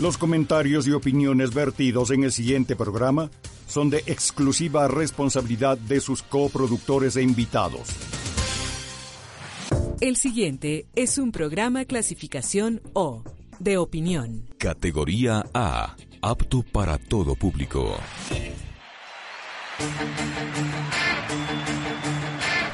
Los comentarios y opiniones vertidos en el siguiente programa son de exclusiva responsabilidad de sus coproductores e invitados. El siguiente es un programa clasificación O, de opinión. Categoría A, apto para todo público.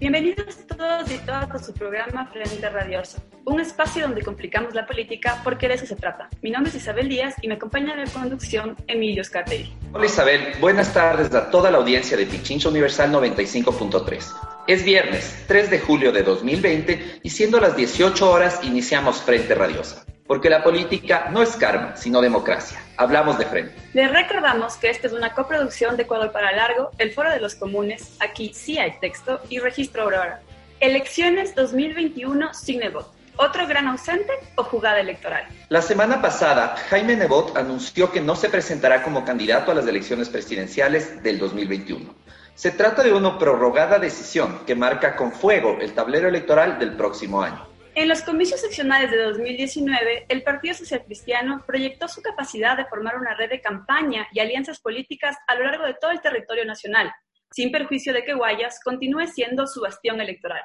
Bienvenidos todos y todas a su programa Frente Radiosa, un espacio donde complicamos la política porque de eso se trata. Mi nombre es Isabel Díaz y me acompaña en la conducción Emilio Scartelli. Hola Isabel, buenas tardes a toda la audiencia de Pichincha Universal 95.3. Es viernes, 3 de julio de 2020 y siendo las 18 horas iniciamos Frente Radiosa porque la política no es karma, sino democracia. Hablamos de frente. Les recordamos que esta es una coproducción de Ecuador para Largo, el Foro de los Comunes, aquí sí hay texto, y Registro Aurora. Elecciones 2021 sin Nebot. ¿Otro gran ausente o jugada electoral? La semana pasada, Jaime Nebot anunció que no se presentará como candidato a las elecciones presidenciales del 2021. Se trata de una prorrogada decisión que marca con fuego el tablero electoral del próximo año. En los comicios seccionales de 2019, el Partido Social Cristiano proyectó su capacidad de formar una red de campaña y alianzas políticas a lo largo de todo el territorio nacional, sin perjuicio de que Guayas continúe siendo su bastión electoral.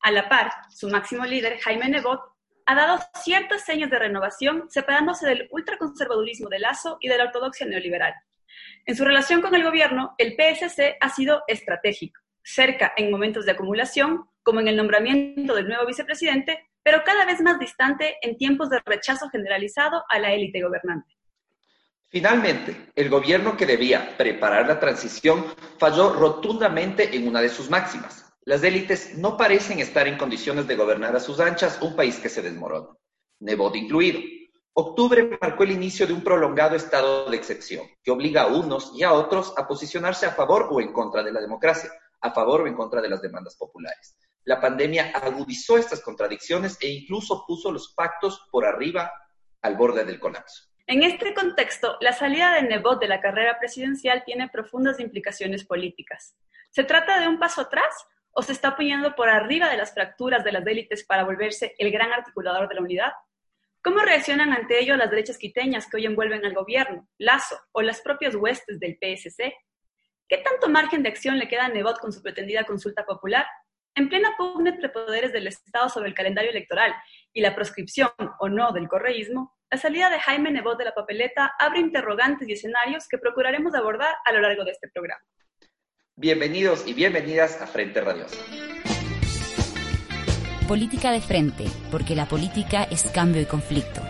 A la par, su máximo líder, Jaime Nebot, ha dado ciertas señas de renovación, separándose del ultraconservadurismo de Lazo y de la ortodoxia neoliberal. En su relación con el gobierno, el PSC ha sido estratégico, cerca en momentos de acumulación, como en el nombramiento del nuevo vicepresidente, pero cada vez más distante en tiempos de rechazo generalizado a la élite gobernante. Finalmente, el gobierno que debía preparar la transición falló rotundamente en una de sus máximas. Las élites no parecen estar en condiciones de gobernar a sus anchas un país que se desmorona, Nebot incluido. Octubre marcó el inicio de un prolongado estado de excepción que obliga a unos y a otros a posicionarse a favor o en contra de la democracia, a favor o en contra de las demandas populares la pandemia agudizó estas contradicciones e incluso puso los pactos por arriba al borde del colapso. En este contexto, la salida de Nebot de la carrera presidencial tiene profundas implicaciones políticas. ¿Se trata de un paso atrás o se está poniendo por arriba de las fracturas de las élites para volverse el gran articulador de la unidad? ¿Cómo reaccionan ante ello las derechas quiteñas que hoy envuelven al gobierno, Lazo o las propias huestes del PSC? ¿Qué tanto margen de acción le queda a Nebot con su pretendida consulta popular? En plena pugna entre poderes del Estado sobre el calendario electoral y la proscripción o no del correísmo, la salida de Jaime Nebot de la papeleta abre interrogantes y escenarios que procuraremos abordar a lo largo de este programa. Bienvenidos y bienvenidas a Frente Radiosa. Política de frente, porque la política es cambio y conflicto.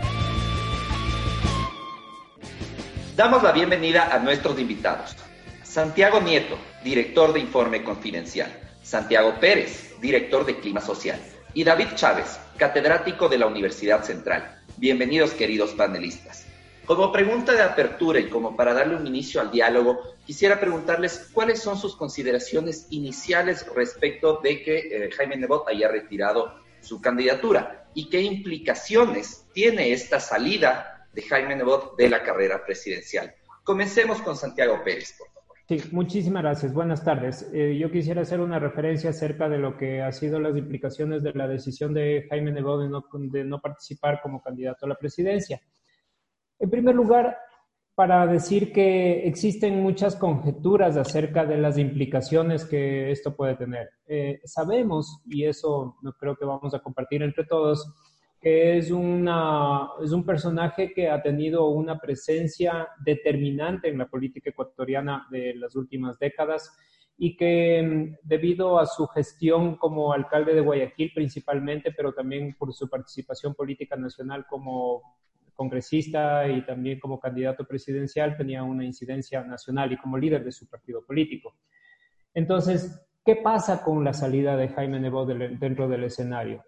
Damos la bienvenida a nuestros invitados. Santiago Nieto, director de Informe Confidencial. Santiago Pérez, director de Clima Social, y David Chávez, catedrático de la Universidad Central. Bienvenidos, queridos panelistas. Como pregunta de apertura y como para darle un inicio al diálogo, quisiera preguntarles cuáles son sus consideraciones iniciales respecto de que eh, Jaime Nebot haya retirado su candidatura y qué implicaciones tiene esta salida de Jaime Nebot de la carrera presidencial. Comencemos con Santiago Pérez, Sí, muchísimas gracias. Buenas tardes. Eh, yo quisiera hacer una referencia acerca de lo que ha sido las implicaciones de la decisión de Jaime Nebot de no, de no participar como candidato a la presidencia. En primer lugar, para decir que existen muchas conjeturas acerca de las implicaciones que esto puede tener. Eh, sabemos, y eso creo que vamos a compartir entre todos, que es, una, es un personaje que ha tenido una presencia determinante en la política ecuatoriana de las últimas décadas y que mm, debido a su gestión como alcalde de Guayaquil principalmente, pero también por su participación política nacional como congresista y también como candidato presidencial, tenía una incidencia nacional y como líder de su partido político. Entonces, ¿qué pasa con la salida de Jaime Nebot dentro del escenario?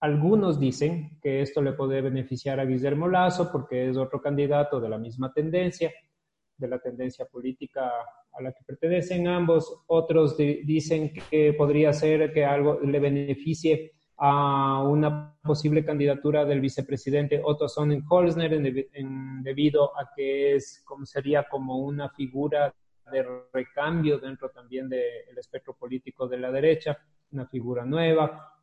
Algunos dicen que esto le puede beneficiar a Guillermo Lazo porque es otro candidato de la misma tendencia, de la tendencia política a la que pertenecen ambos. Otros dicen que podría ser que algo le beneficie a una posible candidatura del vicepresidente Otto Sonnenholzner debido a que es como sería como una figura de recambio dentro también del espectro político de la derecha, una figura nueva,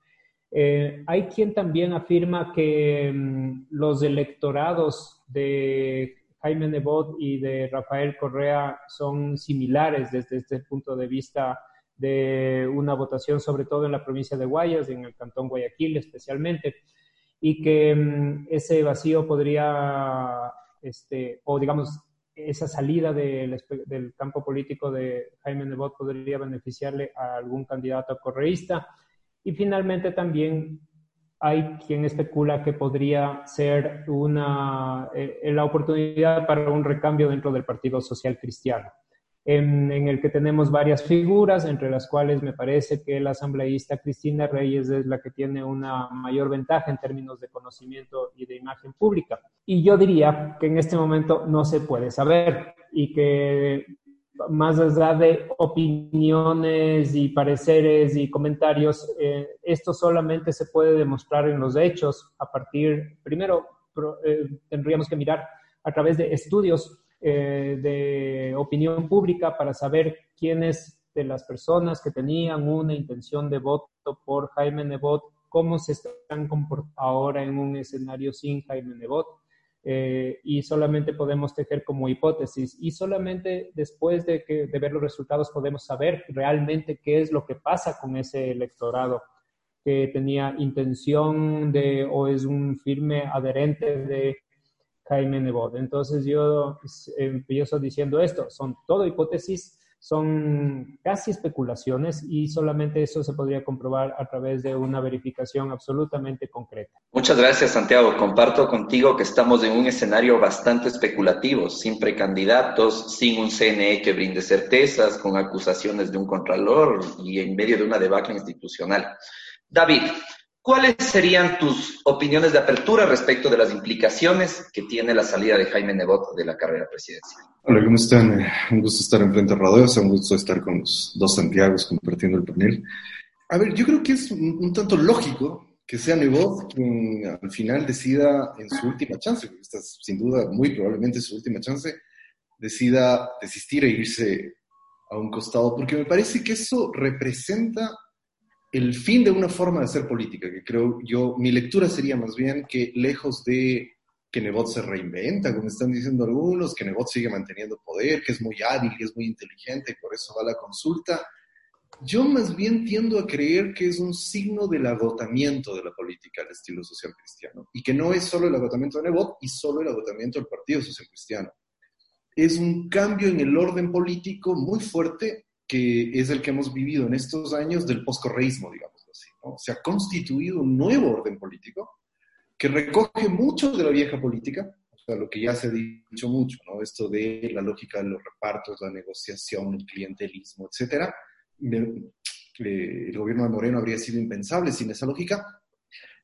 eh, hay quien también afirma que mm, los electorados de Jaime Nebot y de Rafael Correa son similares desde este punto de vista de una votación, sobre todo en la provincia de Guayas, en el cantón Guayaquil especialmente, y que mm, ese vacío podría, este, o digamos, esa salida del, del campo político de Jaime Nebot podría beneficiarle a algún candidato correísta y finalmente también hay quien especula que podría ser una, eh, la oportunidad para un recambio dentro del Partido Social Cristiano, en, el que tenemos varias figuras, entre las cuales me parece que la asambleísta Cristina Reyes es la que tiene una mayor ventaja en términos de conocimiento y de imagen pública. Y yo diría que en este momento no se puede saber y que más allá de opiniones y pareceres y comentarios, eh, esto solamente se puede demostrar en los hechos. A partir, primero, eh, tendríamos que mirar a través de estudios eh, de opinión pública para saber quiénes de las personas que tenían una intención de voto por Jaime Nebot, cómo se están comportando ahora en un escenario sin Jaime Nebot eh, y solamente podemos tejer como hipótesis y solamente después de, que, de ver los resultados podemos saber realmente qué es lo que pasa con ese electorado que tenía intención de o es un firme adherente de Jaime Nebot. Entonces yo pues, empiezo diciendo esto, son todo hipótesis son casi especulaciones y solamente eso se podría comprobar a través de una verificación absolutamente concreta. Muchas gracias, Santiago. Comparto contigo que estamos en un escenario bastante especulativo, sin precandidatos, sin un CNE que brinde certezas, con acusaciones de un contralor y en medio de una debacle institucional. David, ¿Cuáles serían tus opiniones de apertura respecto de las implicaciones que tiene la salida de Jaime Nebot de la carrera presidencial? Hola, ¿cómo están? Un gusto estar en Frente Rodeos, un gusto estar con los dos Santiagos compartiendo el panel. A ver, yo creo que es un, tanto lógico que sea Nebot quien al final decida en su última chance, porque esta es sin duda muy probablemente su última chance, decida desistir e irse a un costado, porque me parece que eso representa el fin de una forma de hacer política, que creo yo, mi lectura sería más bien que lejos de que Nebot se reinventa, como están diciendo algunos, que Nebot sigue manteniendo poder, que es muy hábil y es muy inteligente y por eso va a la consulta, yo más bien tiendo a creer que es un signo del agotamiento de la política al estilo social cristiano y que no es solo el agotamiento de Nebot y solo el agotamiento del Partido Social Cristiano. Es un cambio en el orden político muy fuerte que es el que hemos vivido en estos años del poscorreísmo, digamos así. Se ha constituido un nuevo orden político que recoge mucho de la vieja política, o sea, lo que ya se ha dicho mucho, ¿no? Esto de la lógica de los repartos, la negociación, el clientelismo, etc. El gobierno de Moreno habría sido impensable sin esa lógica,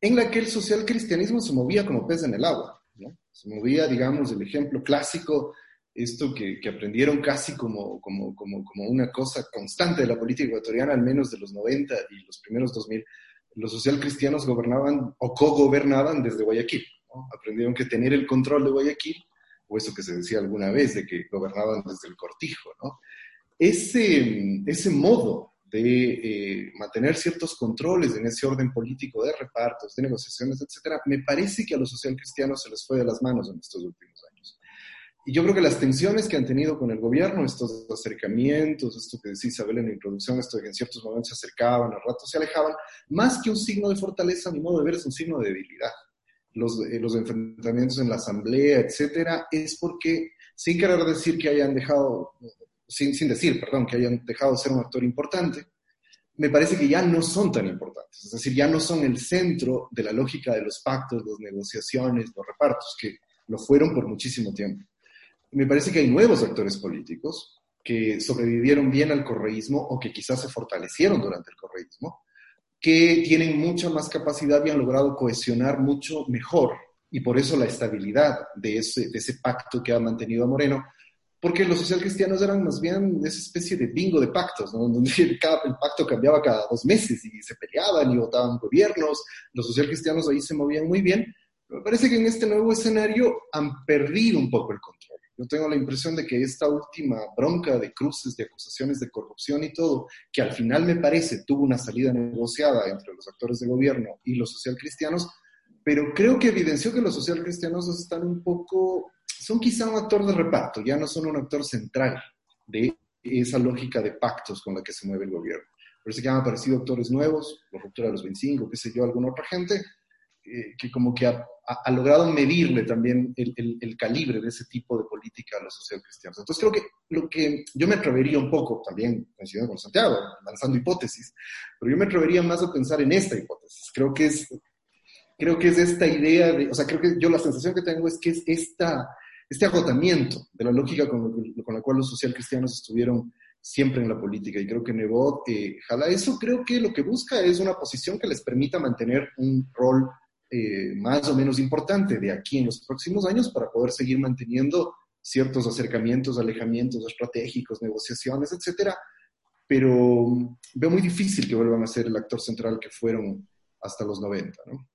en la que el social cristianismo se movía como pez en el agua. ¿no? Se movía, digamos, el ejemplo clásico esto que, aprendieron casi como, como, como, como, una cosa constante de la política ecuatoriana, al menos de los 90 y los primeros 2000, los socialcristianos gobernaban o co-gobernaban desde Guayaquil. Aprendieron que tener el control de Guayaquil, o eso que se decía alguna vez, de que gobernaban desde el cortijo. ¿no? Ese, ese modo de eh, mantener ciertos controles en ese orden político de repartos, de negociaciones, etcétera, me parece que a los socialcristianos se les fue de las manos en estos últimos. Y yo creo que las tensiones que han tenido con el gobierno, estos acercamientos, esto que decía Isabel en la introducción, esto de que en ciertos momentos se acercaban, a ratos se alejaban, más que un signo de fortaleza, a mi modo de ver, es un signo de debilidad. Los, eh, los enfrentamientos en la asamblea, etcétera, es porque, sin querer decir que hayan dejado, sin, sin decir, perdón, que hayan dejado de ser un actor importante, me parece que ya no son tan importantes. Es decir, ya no son el centro de la lógica de los pactos, las negociaciones, los repartos, que lo fueron por muchísimo tiempo. Me parece que hay nuevos actores políticos que sobrevivieron bien al correísmo o que quizás se fortalecieron durante el correísmo, que tienen mucha más capacidad y han logrado cohesionar mucho mejor, y por eso la estabilidad de ese, pacto que ha mantenido a Moreno, porque los socialcristianos eran más bien esa especie de bingo de pactos, donde cada, el pacto cambiaba cada dos meses y se peleaban y votaban gobiernos, los socialcristianos ahí se movían muy bien, me parece que en este nuevo escenario han perdido un poco el control. Yo tengo la impresión de que esta última bronca de cruces, de acusaciones de corrupción y todo, que al final me parece tuvo una salida negociada entre los actores de gobierno y los socialcristianos, pero creo que evidenció que los socialcristianos están un poco, son quizá un actor de reparto, ya no son un actor central de esa lógica de pactos con la que se mueve el gobierno. Parece que han aparecido actores nuevos, la ruptura de los 25, qué sé yo, alguna otra gente, eh, que como que ha, ha, logrado medirle también el, el, el, calibre de ese tipo de política a los socialcristianos. Entonces creo que lo que yo me atrevería un poco, también coincidiendo con Santiago, lanzando hipótesis, pero yo me atrevería más a pensar en esta hipótesis. Creo que es, creo que es esta idea de, o sea, creo que yo la sensación que tengo es que es esta, este agotamiento de la lógica con, con la cual los socialcristianos estuvieron siempre en la política. Y creo que Nebot eh, jala eso. Creo que lo que busca es una posición que les permita mantener un rol eh, más o menos importante de aquí en los próximos años para poder seguir manteniendo ciertos acercamientos, alejamientos estratégicos, negociaciones, etcétera. Pero mm, veo muy difícil que vuelvan a ser el actor central que fueron hasta los 90, ¿no?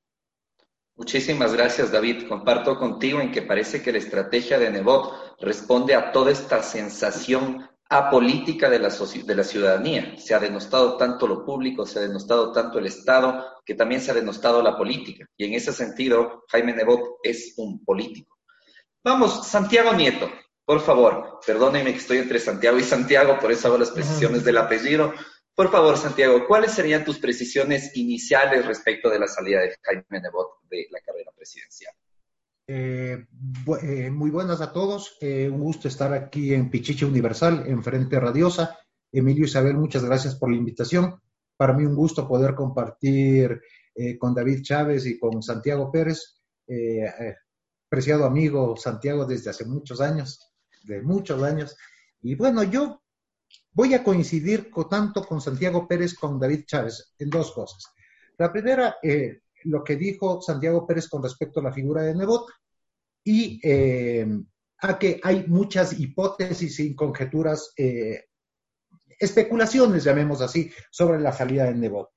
Muchísimas gracias, David. Comparto contigo en que parece que la estrategia de Nebot responde a toda esta sensación apolítica de la, de la ciudadanía. Se ha denostado tanto lo público, se ha denostado tanto el Estado, que también se ha denostado la política. Y en ese sentido, Jaime Nebot es un político. Vamos, Santiago Nieto, por favor, perdónenme que estoy entre Santiago y Santiago, por eso hago las precisiones del apellido. Por favor, Santiago, ¿cuáles serían tus precisiones iniciales respecto de la salida de Jaime Nebot de la carrera presidencial? Eh, eh, muy buenas a todos. Eh, un gusto estar aquí en Pichiche Universal, en Frente Radiosa. Emilio Isabel, muchas gracias por la invitación. Para mí un gusto poder compartir con David Chávez y con Santiago Pérez, preciado amigo Santiago desde hace muchos años, de muchos años. Y bueno, yo voy a coincidir tanto con Santiago Pérez como con David Chávez en dos cosas. La primera, eh, lo que dijo Santiago Pérez con respecto a la figura de Nebot y eh, a que hay muchas hipótesis y conjeturas, eh, especulaciones, llamemos así, sobre la salida de Nebot.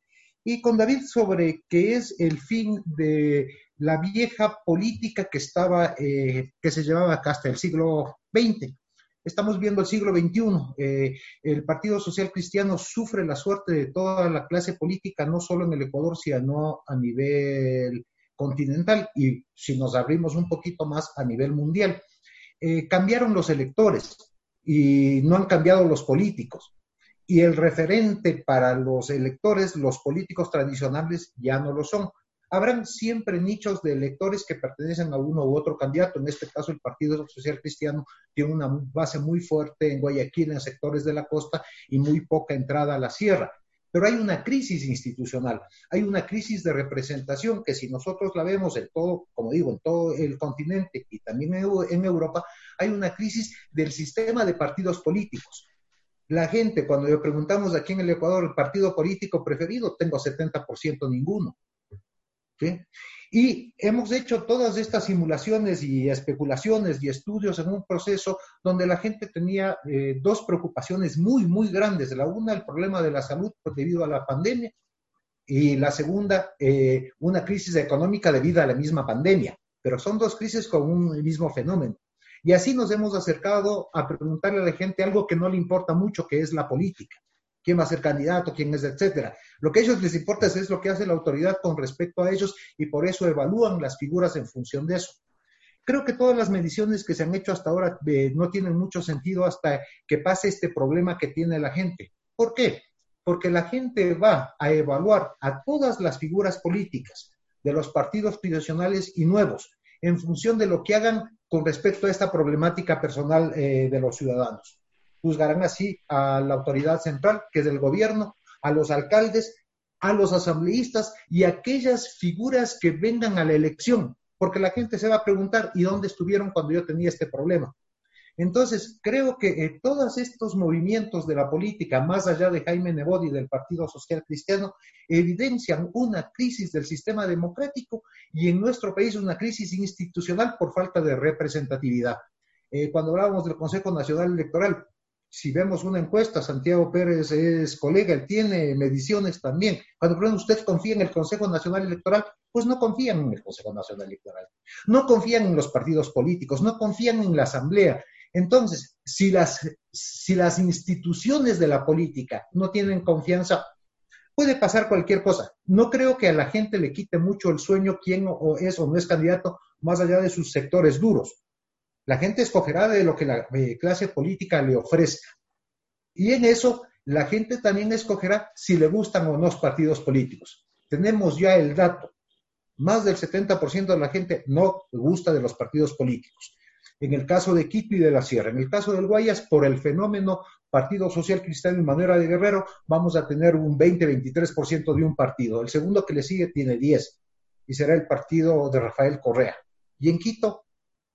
Y con David sobre qué es el fin de la vieja política que estaba, eh, que se llevaba acá hasta el siglo XX. Estamos viendo el siglo XXI. Eh, el Partido Social Cristiano sufre la suerte de toda la clase política, no solo en el Ecuador, sino a nivel continental y si nos abrimos un poquito más a nivel mundial. Eh, cambiaron los electores y no han cambiado los políticos. Y el referente para los electores, los políticos tradicionales, ya no lo son habrán siempre nichos de electores que pertenecen a uno u otro candidato. En este caso, el Partido Social Cristiano tiene una base muy fuerte en Guayaquil, en sectores de la costa, y muy poca entrada a la sierra. Pero hay una crisis institucional, hay una crisis de representación que si nosotros la vemos en todo, como digo, en todo el continente y también en Europa, hay una crisis del sistema de partidos políticos. La gente, cuando le preguntamos aquí en el Ecuador el partido político preferido, tengo 70% ninguno. Y hemos hecho todas estas simulaciones y especulaciones y estudios en un proceso donde la gente tenía eh, dos preocupaciones muy, muy grandes. La una, el problema de la salud debido a la pandemia y la segunda, eh, una crisis económica debido a la misma pandemia. Pero son dos crisis con un mismo fenómeno. Y así nos hemos acercado a preguntarle a la gente algo que no le importa mucho, que es la política quién va a ser candidato, quién es, etcétera. Lo que a ellos les importa es, lo que hace la autoridad con respecto a ellos y por eso evalúan las figuras en función de eso. Creo que todas las mediciones que se han hecho hasta ahora eh, no tienen mucho sentido hasta que pase este problema que tiene la gente. ¿Por qué? Porque la gente va a evaluar a todas las figuras políticas de los partidos tradicionales y nuevos en función de lo que hagan con respecto a esta problemática personal eh, de los ciudadanos. Juzgarán así a la autoridad central, que es el gobierno, a los alcaldes, a los asambleístas y a aquellas figuras que vengan a la elección, porque la gente se va a preguntar, ¿y dónde estuvieron cuando yo tenía este problema? Entonces, creo que eh, todos estos movimientos de la política, más allá de Jaime Nebot y del Partido Social Cristiano, evidencian una crisis del sistema democrático y en nuestro país una crisis institucional por falta de representatividad. Eh, cuando hablábamos del Consejo Nacional Electoral, si vemos una encuesta, Santiago Pérez es colega, él tiene mediciones también. Cuando preguntan, ¿usted confía en el Consejo Nacional Electoral? Pues no confían en el Consejo Nacional Electoral. No confían en los partidos políticos, no confían en la Asamblea. Entonces, si las, si las instituciones de la política no tienen confianza, puede pasar cualquier cosa. No creo que a la gente le quite mucho el sueño quién o es o no es candidato, más allá de sus sectores duros. La gente escogerá de lo que la eh, clase política le ofrezca. Y en eso, la gente también escogerá si le gustan o no los partidos políticos. Tenemos ya el dato. Más del 70% de la gente no gusta de los partidos políticos en el caso de Quito y de la Sierra. En el caso del Guayas, por el fenómeno Partido Social Cristiano y Manera de Guerrero, vamos a tener un 20-23% de un partido. El segundo que le sigue tiene 10 y será el partido de Rafael Correa. Y en Quito,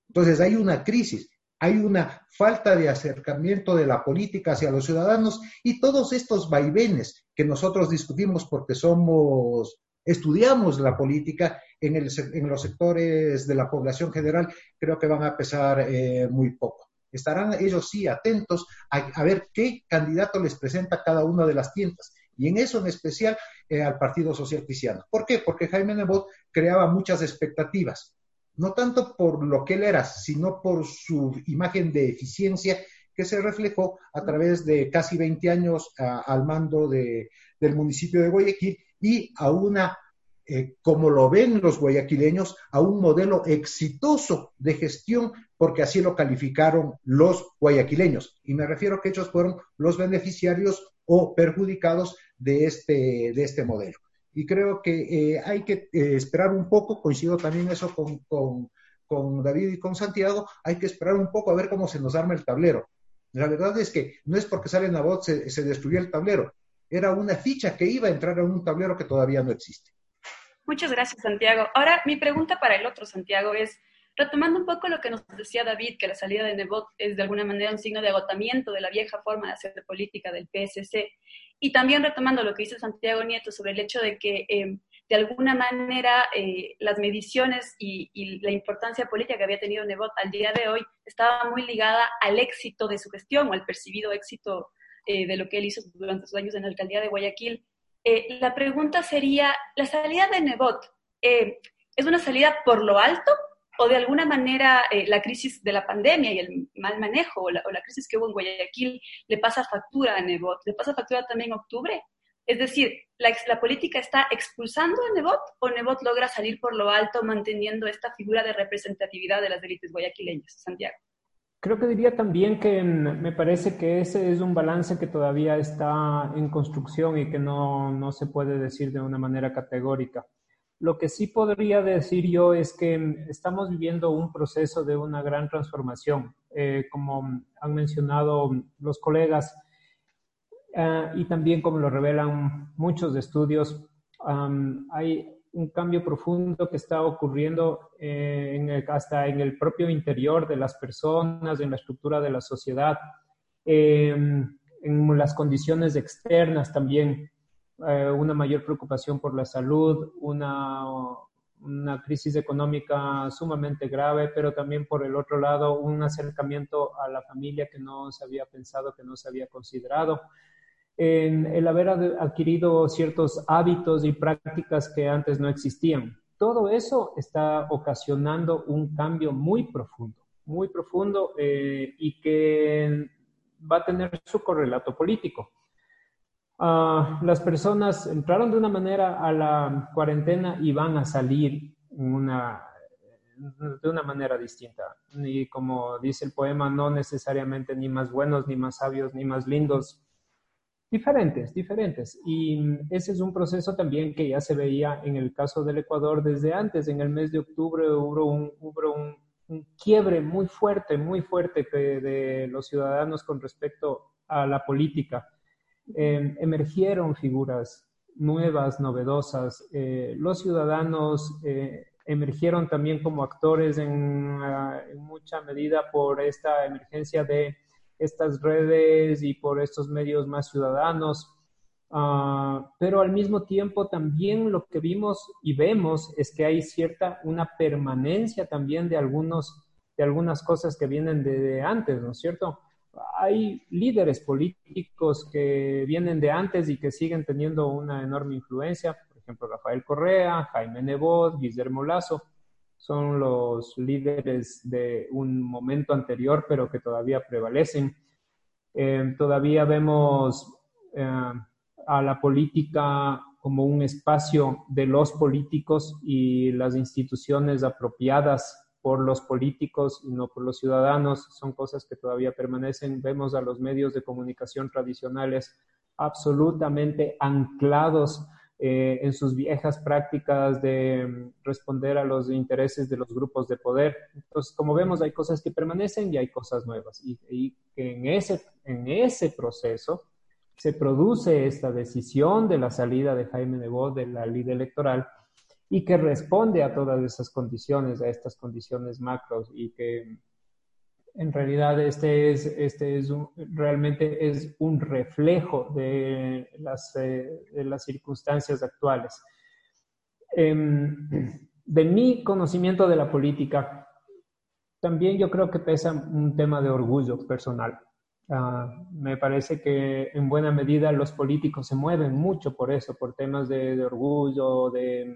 entonces hay una crisis, hay una falta de acercamiento de la política hacia los ciudadanos y todos estos vaivenes que nosotros discutimos porque somos estudiamos la política en, los sectores de la población general, creo que van a pesar eh, muy poco. Estarán ellos sí atentos a, ver qué candidato les presenta cada una de las tiendas. Y en eso en especial eh, al Partido Social Cristiano. ¿Por qué? Porque Jaime Nebot creaba muchas expectativas, no tanto por lo que él era, sino por su imagen de eficiencia que se reflejó a través de casi 20 años al mando del municipio de Guayaquil y a una, eh, como lo ven los guayaquileños, a un modelo exitoso de gestión, porque así lo calificaron los guayaquileños. Y me refiero que ellos fueron los beneficiarios o perjudicados de este, de este modelo. Y creo que eh, hay que eh, esperar un poco, coincido también eso con, con, David y con Santiago, hay que esperar un poco a ver cómo se nos arma el tablero. La verdad es que no es porque sale voz se, se destruyó el tablero, era una ficha que iba a entrar en un tablero que todavía no existe. Muchas gracias, Santiago. Ahora, mi pregunta para el otro, Santiago, es, retomando un poco lo que nos decía David, que la salida de Nebot es de alguna manera un signo de agotamiento de la vieja forma de hacer política del PSC, y también retomando lo que dice Santiago Nieto sobre el hecho de que eh, de alguna manera eh, las mediciones y, la importancia política que había tenido Nebot al día de hoy estaba muy ligada al éxito de su gestión o al percibido éxito eh, de lo que él hizo durante sus años en la alcaldía de Guayaquil. Eh, la pregunta sería, ¿la salida de Nebot es una salida por lo alto o de alguna manera la crisis de la pandemia y el mal manejo o la, crisis que hubo en Guayaquil le pasa factura a Nebot? ¿Le pasa factura también en octubre? Es decir, ¿la, ¿la, política está expulsando a Nebot o Nebot logra salir por lo alto manteniendo esta figura de representatividad de las élites guayaquileñas? Santiago. Creo que diría también que me parece que ese es un balance que todavía está en construcción y que no, no, se puede decir de una manera categórica. Lo que sí podría decir yo es que estamos viviendo un proceso de una gran transformación, eh, como han mencionado los colegas eh, y también como lo revelan muchos estudios. hay un cambio profundo que está ocurriendo eh, hasta en el propio interior de las personas, en la estructura de la sociedad, em, en las condiciones externas también, eh, una mayor preocupación por la salud, una, una crisis económica sumamente grave, pero también por el otro lado un acercamiento a la familia que no se había pensado, que no se había considerado en el haber adquirido ciertos hábitos y prácticas que antes no existían. Todo eso está ocasionando un cambio muy profundo, muy profundo eh, y que va a tener su correlato político. Ah, las personas entraron de una manera a la cuarentena y van a salir de una manera distinta. Y como dice el poema, no necesariamente ni más buenos, ni más sabios, ni más lindos, Diferentes, diferentes. Y ese es un proceso también que ya se veía en el caso del Ecuador desde antes. En el mes de octubre hubo un, hubo un quiebre muy fuerte, muy fuerte de los ciudadanos con respecto a la política. Em, emergieron figuras nuevas, novedosas. Eh, los ciudadanos eh, emergieron también como actores en, ah, en, mucha medida por esta emergencia de estas redes y por estos medios más ciudadanos. Ah, pero al mismo tiempo también lo que vimos y vemos es que hay cierta, una permanencia también de, algunos, de algunas cosas que vienen de antes, ¿no es cierto? Hay líderes políticos que vienen de antes y que siguen teniendo una enorme influencia, por ejemplo, Rafael Correa, Jaime Nebot, Guillermo Lazo, son los líderes de un momento anterior, pero que todavía prevalecen. Eh, todavía vemos eh, a la política como un espacio de los políticos y las instituciones apropiadas por los políticos y no por los ciudadanos, son cosas que todavía permanecen. Vemos a los medios de comunicación tradicionales absolutamente anclados eh, en sus viejas prácticas de mm, responder a los intereses de los grupos de poder. Entonces, como vemos, hay cosas que permanecen y hay cosas nuevas. Y, y en, ese, en ese proceso se produce esta decisión de la salida de Jaime Nebot de la ley electoral y que responde a todas esas condiciones, a estas condiciones macros y que en realidad este es, este es realmente es un reflejo de las, eh, de las circunstancias actuales. Em, de mi conocimiento de la política, también yo creo que pesa un tema de orgullo personal. Ah, me parece que en buena medida los políticos se mueven mucho por eso, por temas de, de orgullo, de,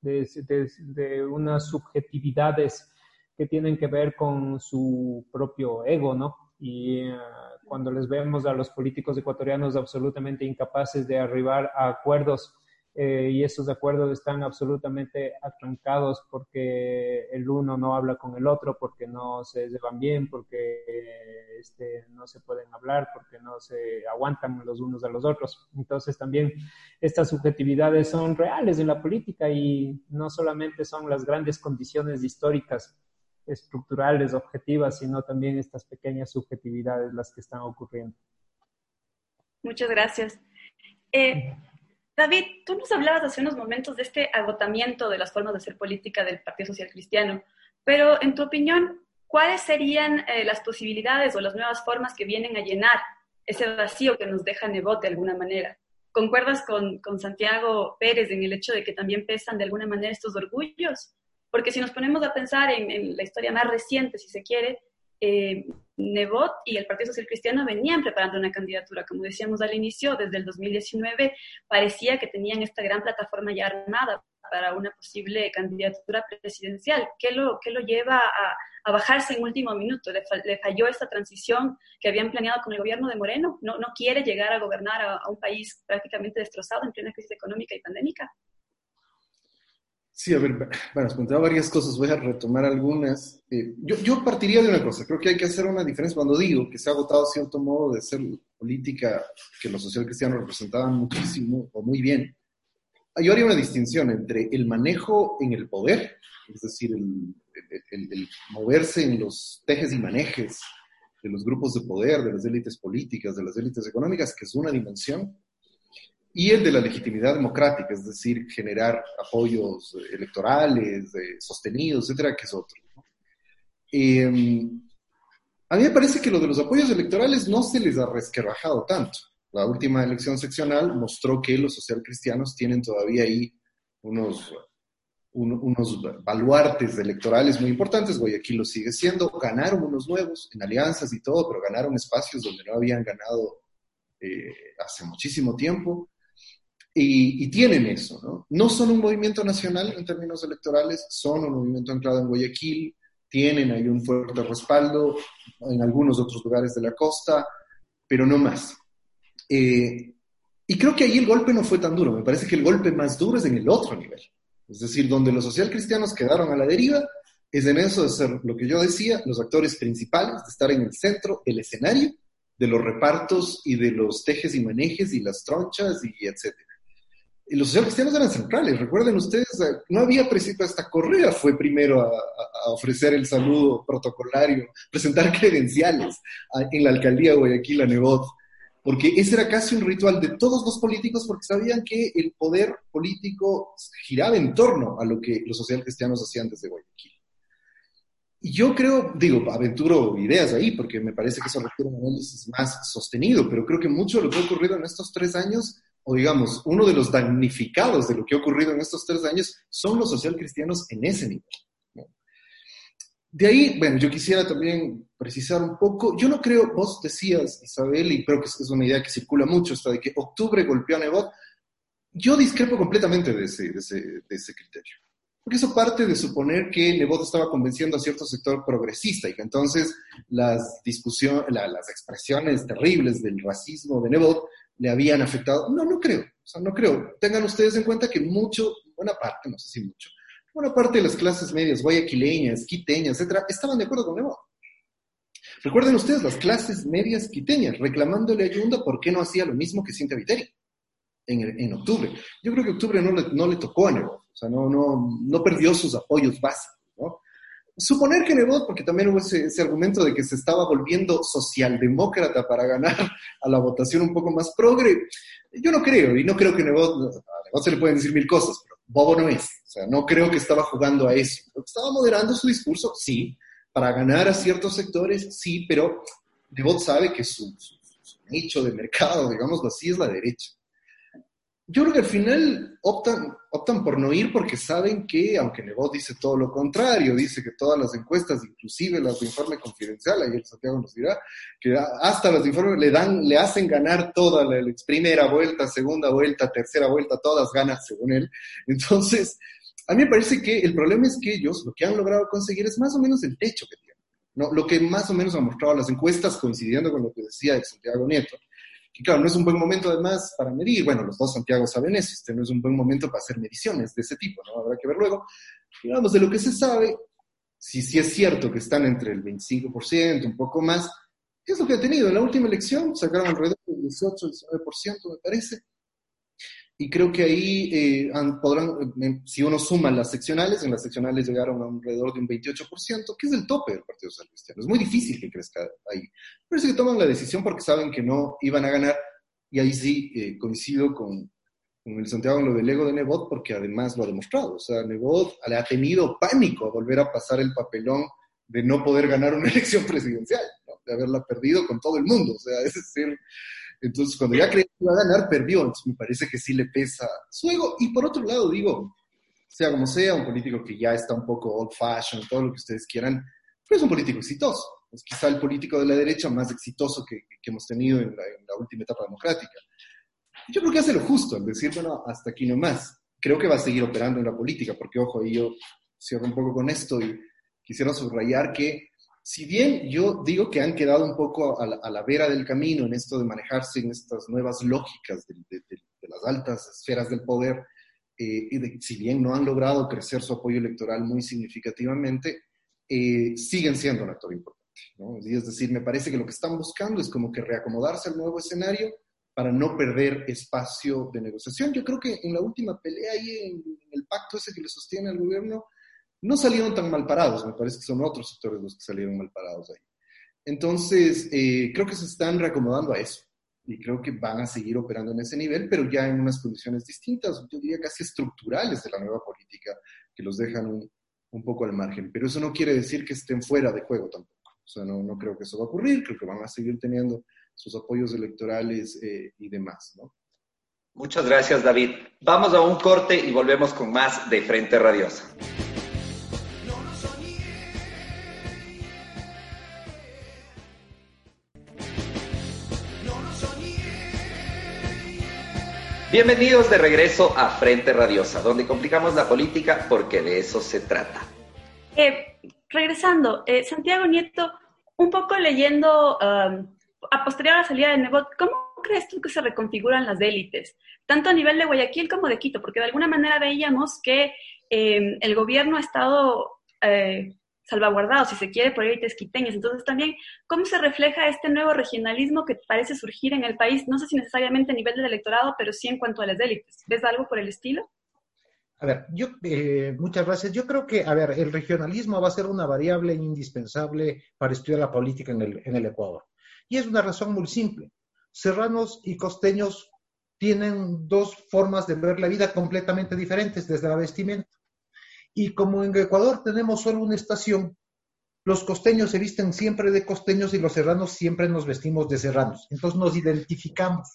de, unas subjetividades que tienen que ver con su propio ego, ¿no? Y eh, cuando les vemos a los políticos ecuatorianos absolutamente incapaces de arribar a acuerdos eh, y esos acuerdos están absolutamente atrancados porque el uno no habla con el otro, porque no se llevan bien, porque este, no se pueden hablar, porque no se aguantan los unos a los otros. Entonces también estas subjetividades son reales en la política y no solamente son las grandes condiciones históricas estructurales, objetivas, sino también estas pequeñas subjetividades las que están ocurriendo. Muchas gracias. Eh, David, tú nos hablabas hace unos momentos de este agotamiento de las formas de hacer política del Partido Social Cristiano, pero en tu opinión, ¿cuáles serían eh, las posibilidades o las nuevas formas que vienen a llenar ese vacío que nos deja Nebot de alguna manera? ¿Concuerdas con, Santiago Pérez en el hecho de que también pesan de alguna manera estos orgullos? Porque si nos ponemos a pensar en la historia más reciente, si se quiere, eh, Nebot y el Partido Social Cristiano venían preparando una candidatura, como decíamos al inicio, desde el 2019 parecía que tenían esta gran plataforma ya armada para una posible candidatura presidencial. ¿Qué lo, qué lo lleva a, bajarse en último minuto? ¿Le, falló esta transición que habían planeado con el gobierno de Moreno? ¿No, no quiere llegar a gobernar a un país prácticamente destrozado en plena crisis económica y pandémica? Sí, a ver, bueno, has contado varias cosas, voy a retomar algunas. Eh, yo, yo, partiría de una cosa, creo que hay que hacer una diferencia cuando digo que se ha agotado cierto modo de ser política que los social cristianos representaban muchísimo o muy bien. Yo haría una distinción entre el manejo en el poder, es decir, el, el, el moverse en los tejes y manejes de los grupos de poder, de las élites políticas, de las élites económicas, que es una dimensión, y el de la legitimidad democrática, es decir, generar apoyos electorales sostenidos, etcétera, que es otro. Em, a mí me parece que lo de los apoyos electorales no se les ha resquebrajado tanto. La última elección seccional mostró que los socialcristianos tienen todavía ahí unos, unos baluartes electorales muy importantes. Guayaquil lo sigue siendo. Ganaron unos nuevos en alianzas y todo, pero ganaron espacios donde no habían ganado eh, hace muchísimo tiempo. Y, tienen eso, ¿no? No son un movimiento nacional en términos electorales, son un movimiento anclado en Guayaquil, tienen ahí un fuerte respaldo en algunos otros lugares de la costa, pero no más. Eh, y creo que ahí el golpe no fue tan duro, me parece que el golpe más duro es en el otro nivel, es decir, donde los socialcristianos quedaron a la deriva, es en eso de ser lo que yo decía, los actores principales, de estar en el centro del escenario, de los repartos y de los tejes y manejes y las tronchas y etcétera. Los socialcristianos eran centrales. Recuerden ustedes, no había presidente, hasta Correa fue primero a, ofrecer el saludo protocolario, presentar credenciales en la alcaldía de Guayaquil a Nebot, porque ese era casi un ritual de todos los políticos porque sabían que el poder político giraba en torno a lo que los socialcristianos hacían desde Guayaquil. Y yo creo, digo, aventuro ideas ahí, porque me parece que eso requiere un análisis más sostenido, pero creo que mucho de lo que ha ocurrido en estos tres años o digamos, uno de los damnificados de lo que ha ocurrido en estos tres años son los socialcristianos en ese nivel. De ahí, bueno, yo quisiera también precisar un poco, yo no creo, vos decías, Isabel, y creo que es una idea que circula mucho, esta de que octubre golpeó a Nebot, yo discrepo completamente de ese, de ese, de ese criterio. Porque eso parte de suponer que Nebot estaba convenciendo a cierto sector progresista y que entonces las discusiones, las expresiones terribles del racismo de Nebot le habían afectado. No, no creo. O sea, no creo. Tengan ustedes en cuenta que mucho, buena parte, no sé si mucho, buena parte de las clases medias, guayaquileñas, quiteñas, etcétera, estaban de acuerdo con Evo. Recuerden ustedes las clases medias quiteñas reclamándole a Yunda por qué no hacía lo mismo que Cintia Viteri en, en octubre. Yo creo que octubre no le, no le tocó a Nebo. O sea, no, no, no perdió sus apoyos básicos. Suponer que Nebot, porque también hubo ese, argumento de que se estaba volviendo socialdemócrata para ganar a la votación un poco más progre, yo no creo, y no creo que Nebot, a Nebot se le pueden decir mil cosas, pero bobo no es. O sea, no creo que estaba jugando a eso. Estaba moderando su discurso, sí, para ganar a ciertos sectores, sí, pero Nebot sabe que su, su nicho de mercado, digámoslo así, es la derecha. Yo creo que al final optan, optan por no ir porque saben que, aunque Nebot dice todo lo contrario, dice que todas las encuestas, inclusive las de informe confidencial, ayer Santiago nos dirá, que hasta las de informe le dan, le hacen ganar toda la, primera vuelta, segunda vuelta, tercera vuelta, todas ganas según él. Entonces, a mí me parece que el problema es que ellos lo que han logrado conseguir es más o menos el techo que tienen. ¿no? Lo que más o menos han mostrado las encuestas, coincidiendo con lo que decía Santiago Nieto, y claro, no es un buen momento además para medir, bueno, los dos Santiago saben eso, este no es un buen momento para hacer mediciones de ese tipo, ¿no? Habrá que ver luego. Digamos, de lo que se sabe, si sí es cierto que están entre el 25%, un poco más, ¿qué es lo que ha tenido? En la última elección sacaron alrededor del 18, 19%, me parece y creo que ahí eh, podrán, eh, si uno suma las seccionales, en las seccionales llegaron a alrededor de un 28%, que es el tope del Partido Social Cristiano. Es muy difícil que crezca ahí. Parece que toman la decisión porque saben que no iban a ganar, y ahí sí eh, coincido con, con, el Santiago en lo del ego de Nebot, porque además lo ha demostrado. O sea, Nebot le ha tenido pánico a volver a pasar el papelón de no poder ganar una elección presidencial, de haberla perdido con todo el mundo. O sea, es decir, entonces, cuando ya creía que iba a ganar, perdió. Entonces, me parece que sí le pesa su ego. Y por otro lado, digo, sea como sea, un político que ya está un poco old fashion, todo lo que ustedes quieran, pero es un político exitoso. Es quizá el político de la derecha más exitoso que, hemos tenido en la, en la, última etapa democrática. Yo creo que hace lo justo al decir, bueno, hasta aquí nomás. Creo que va a seguir operando en la política, porque ojo, ahí yo cierro un poco con esto y quisiera subrayar que si bien yo digo que han quedado un poco a la, vera del camino en esto de manejarse en estas nuevas lógicas de, las altas esferas del poder, eh, y si bien no han logrado crecer su apoyo electoral muy significativamente, eh, siguen siendo un actor importante. Es decir, me parece que lo que están buscando es como que reacomodarse al nuevo escenario para no perder espacio de negociación. Yo creo que en la última pelea ahí, en el pacto ese que le sostiene al gobierno, no salieron tan mal parados, me parece que son otros sectores los que salieron mal parados ahí. Entonces, eh, creo que se están reacomodando a eso y creo que van a seguir operando en ese nivel, pero ya en unas condiciones distintas, yo diría casi estructurales de la nueva política, que los dejan un, poco al margen. Pero eso no quiere decir que estén fuera de juego tampoco. O sea, no, no creo que eso va a ocurrir, creo que van a seguir teniendo sus apoyos electorales eh, y demás. Muchas gracias, David. Vamos a un corte y volvemos con más de Frente Radiosa. Bienvenidos de regreso a Frente Radiosa, donde complicamos la política porque de eso se trata. Eh, regresando, eh, Santiago Nieto, un poco leyendo um, a posterior a la salida de Nebot, ¿cómo crees tú que se reconfiguran las élites? Tanto a nivel de Guayaquil como de Quito, porque de alguna manera veíamos que em, el gobierno ha estado eh, salvaguardados, si se quiere, por élites quiteñas. Entonces también, ¿cómo se refleja este nuevo regionalismo que parece surgir en el país? No sé si necesariamente a nivel del electorado, pero sí en cuanto a las élites. ¿Ves algo por el estilo? A ver, yo, eh, muchas gracias. Yo creo que, a ver, el regionalismo va a ser una variable indispensable para estudiar la política en el, en el Ecuador. Y es una razón muy simple. Serranos y costeños tienen dos formas de ver la vida completamente diferentes desde la vestimenta. Y como en Ecuador tenemos solo una estación, los costeños se visten siempre de costeños y los serranos siempre nos vestimos de serranos. Entonces nos identificamos.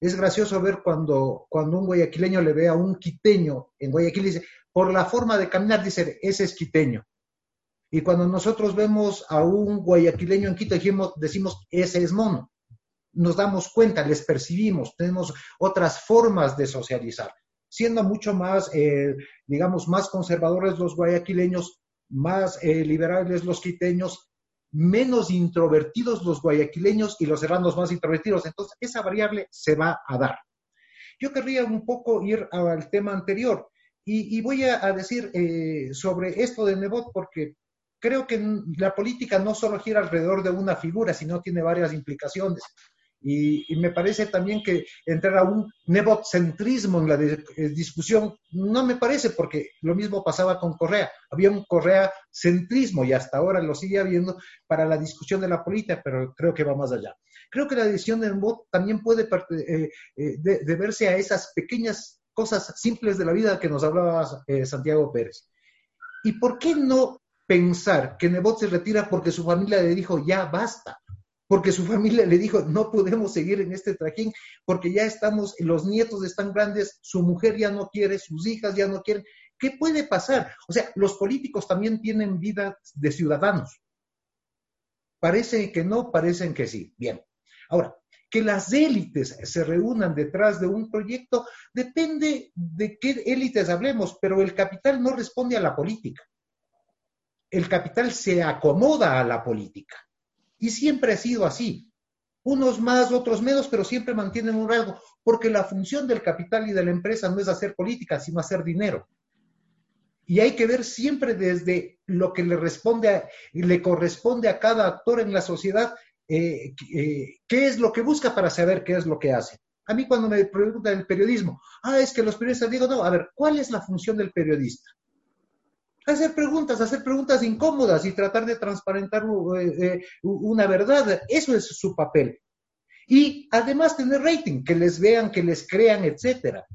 Es gracioso ver cuando, cuando un guayaquileño le ve a un quiteño en Guayaquil y dice, por la forma de caminar, dice, ese es quiteño. Y cuando nosotros vemos a un guayaquileño en Quito, decimos, decimos ese es mono. Nos damos cuenta, les percibimos, tenemos otras formas de socializar. Siendo mucho más, eh, digamos, más conservadores los guayaquileños, más eh, liberales los quiteños, menos introvertidos los guayaquileños y los serranos más introvertidos. Entonces, esa variable se va a dar. Yo querría un poco ir al tema anterior y, voy a, decir eh, sobre esto de Nebot porque creo que la política no solo gira alrededor de una figura, sino tiene varias implicaciones. Y, me parece también que entrar a un nebotcentrismo en la eh, discusión no me parece, porque lo mismo pasaba con Correa. Había un Correa centrismo y hasta ahora lo sigue habiendo para la discusión de la política, pero creo que va más allá. Creo que la decisión de Nebot también puede eh, eh, deberse a esas pequeñas cosas simples de la vida que nos hablaba Santiago Pérez. ¿Y por qué no pensar que Nebot se retira porque su familia le dijo ya basta? Porque su familia le dijo, no podemos seguir en este trajín, porque ya estamos, los nietos están grandes, su mujer ya no quiere, sus hijas ya no quieren. ¿Qué puede pasar? O sea, los políticos también tienen vida de ciudadanos. Parece que no, parecen que sí. Bien. Ahora, que las élites se reúnan detrás de un proyecto depende de qué élites hablemos, pero el capital no responde a la política. El capital se acomoda a la política. Y siempre ha sido así. Unos más, otros menos, pero siempre mantienen un rasgo, porque la función del capital y de la empresa no es hacer política, sino hacer dinero. Y hay que ver siempre desde lo que le, responde le corresponde a cada actor en la sociedad, eh, eh, qué es lo que busca para saber qué es lo que hace. A mí cuando me preguntan el periodismo, ah, es que los periodistas digo, no, a ver, ¿cuál es la función del periodista? Hacer preguntas, hacer preguntas incómodas y tratar de transparentar eh, eh, una verdad. Eso es su papel. Y además tener rating, que les vean, que les crean, etcétera.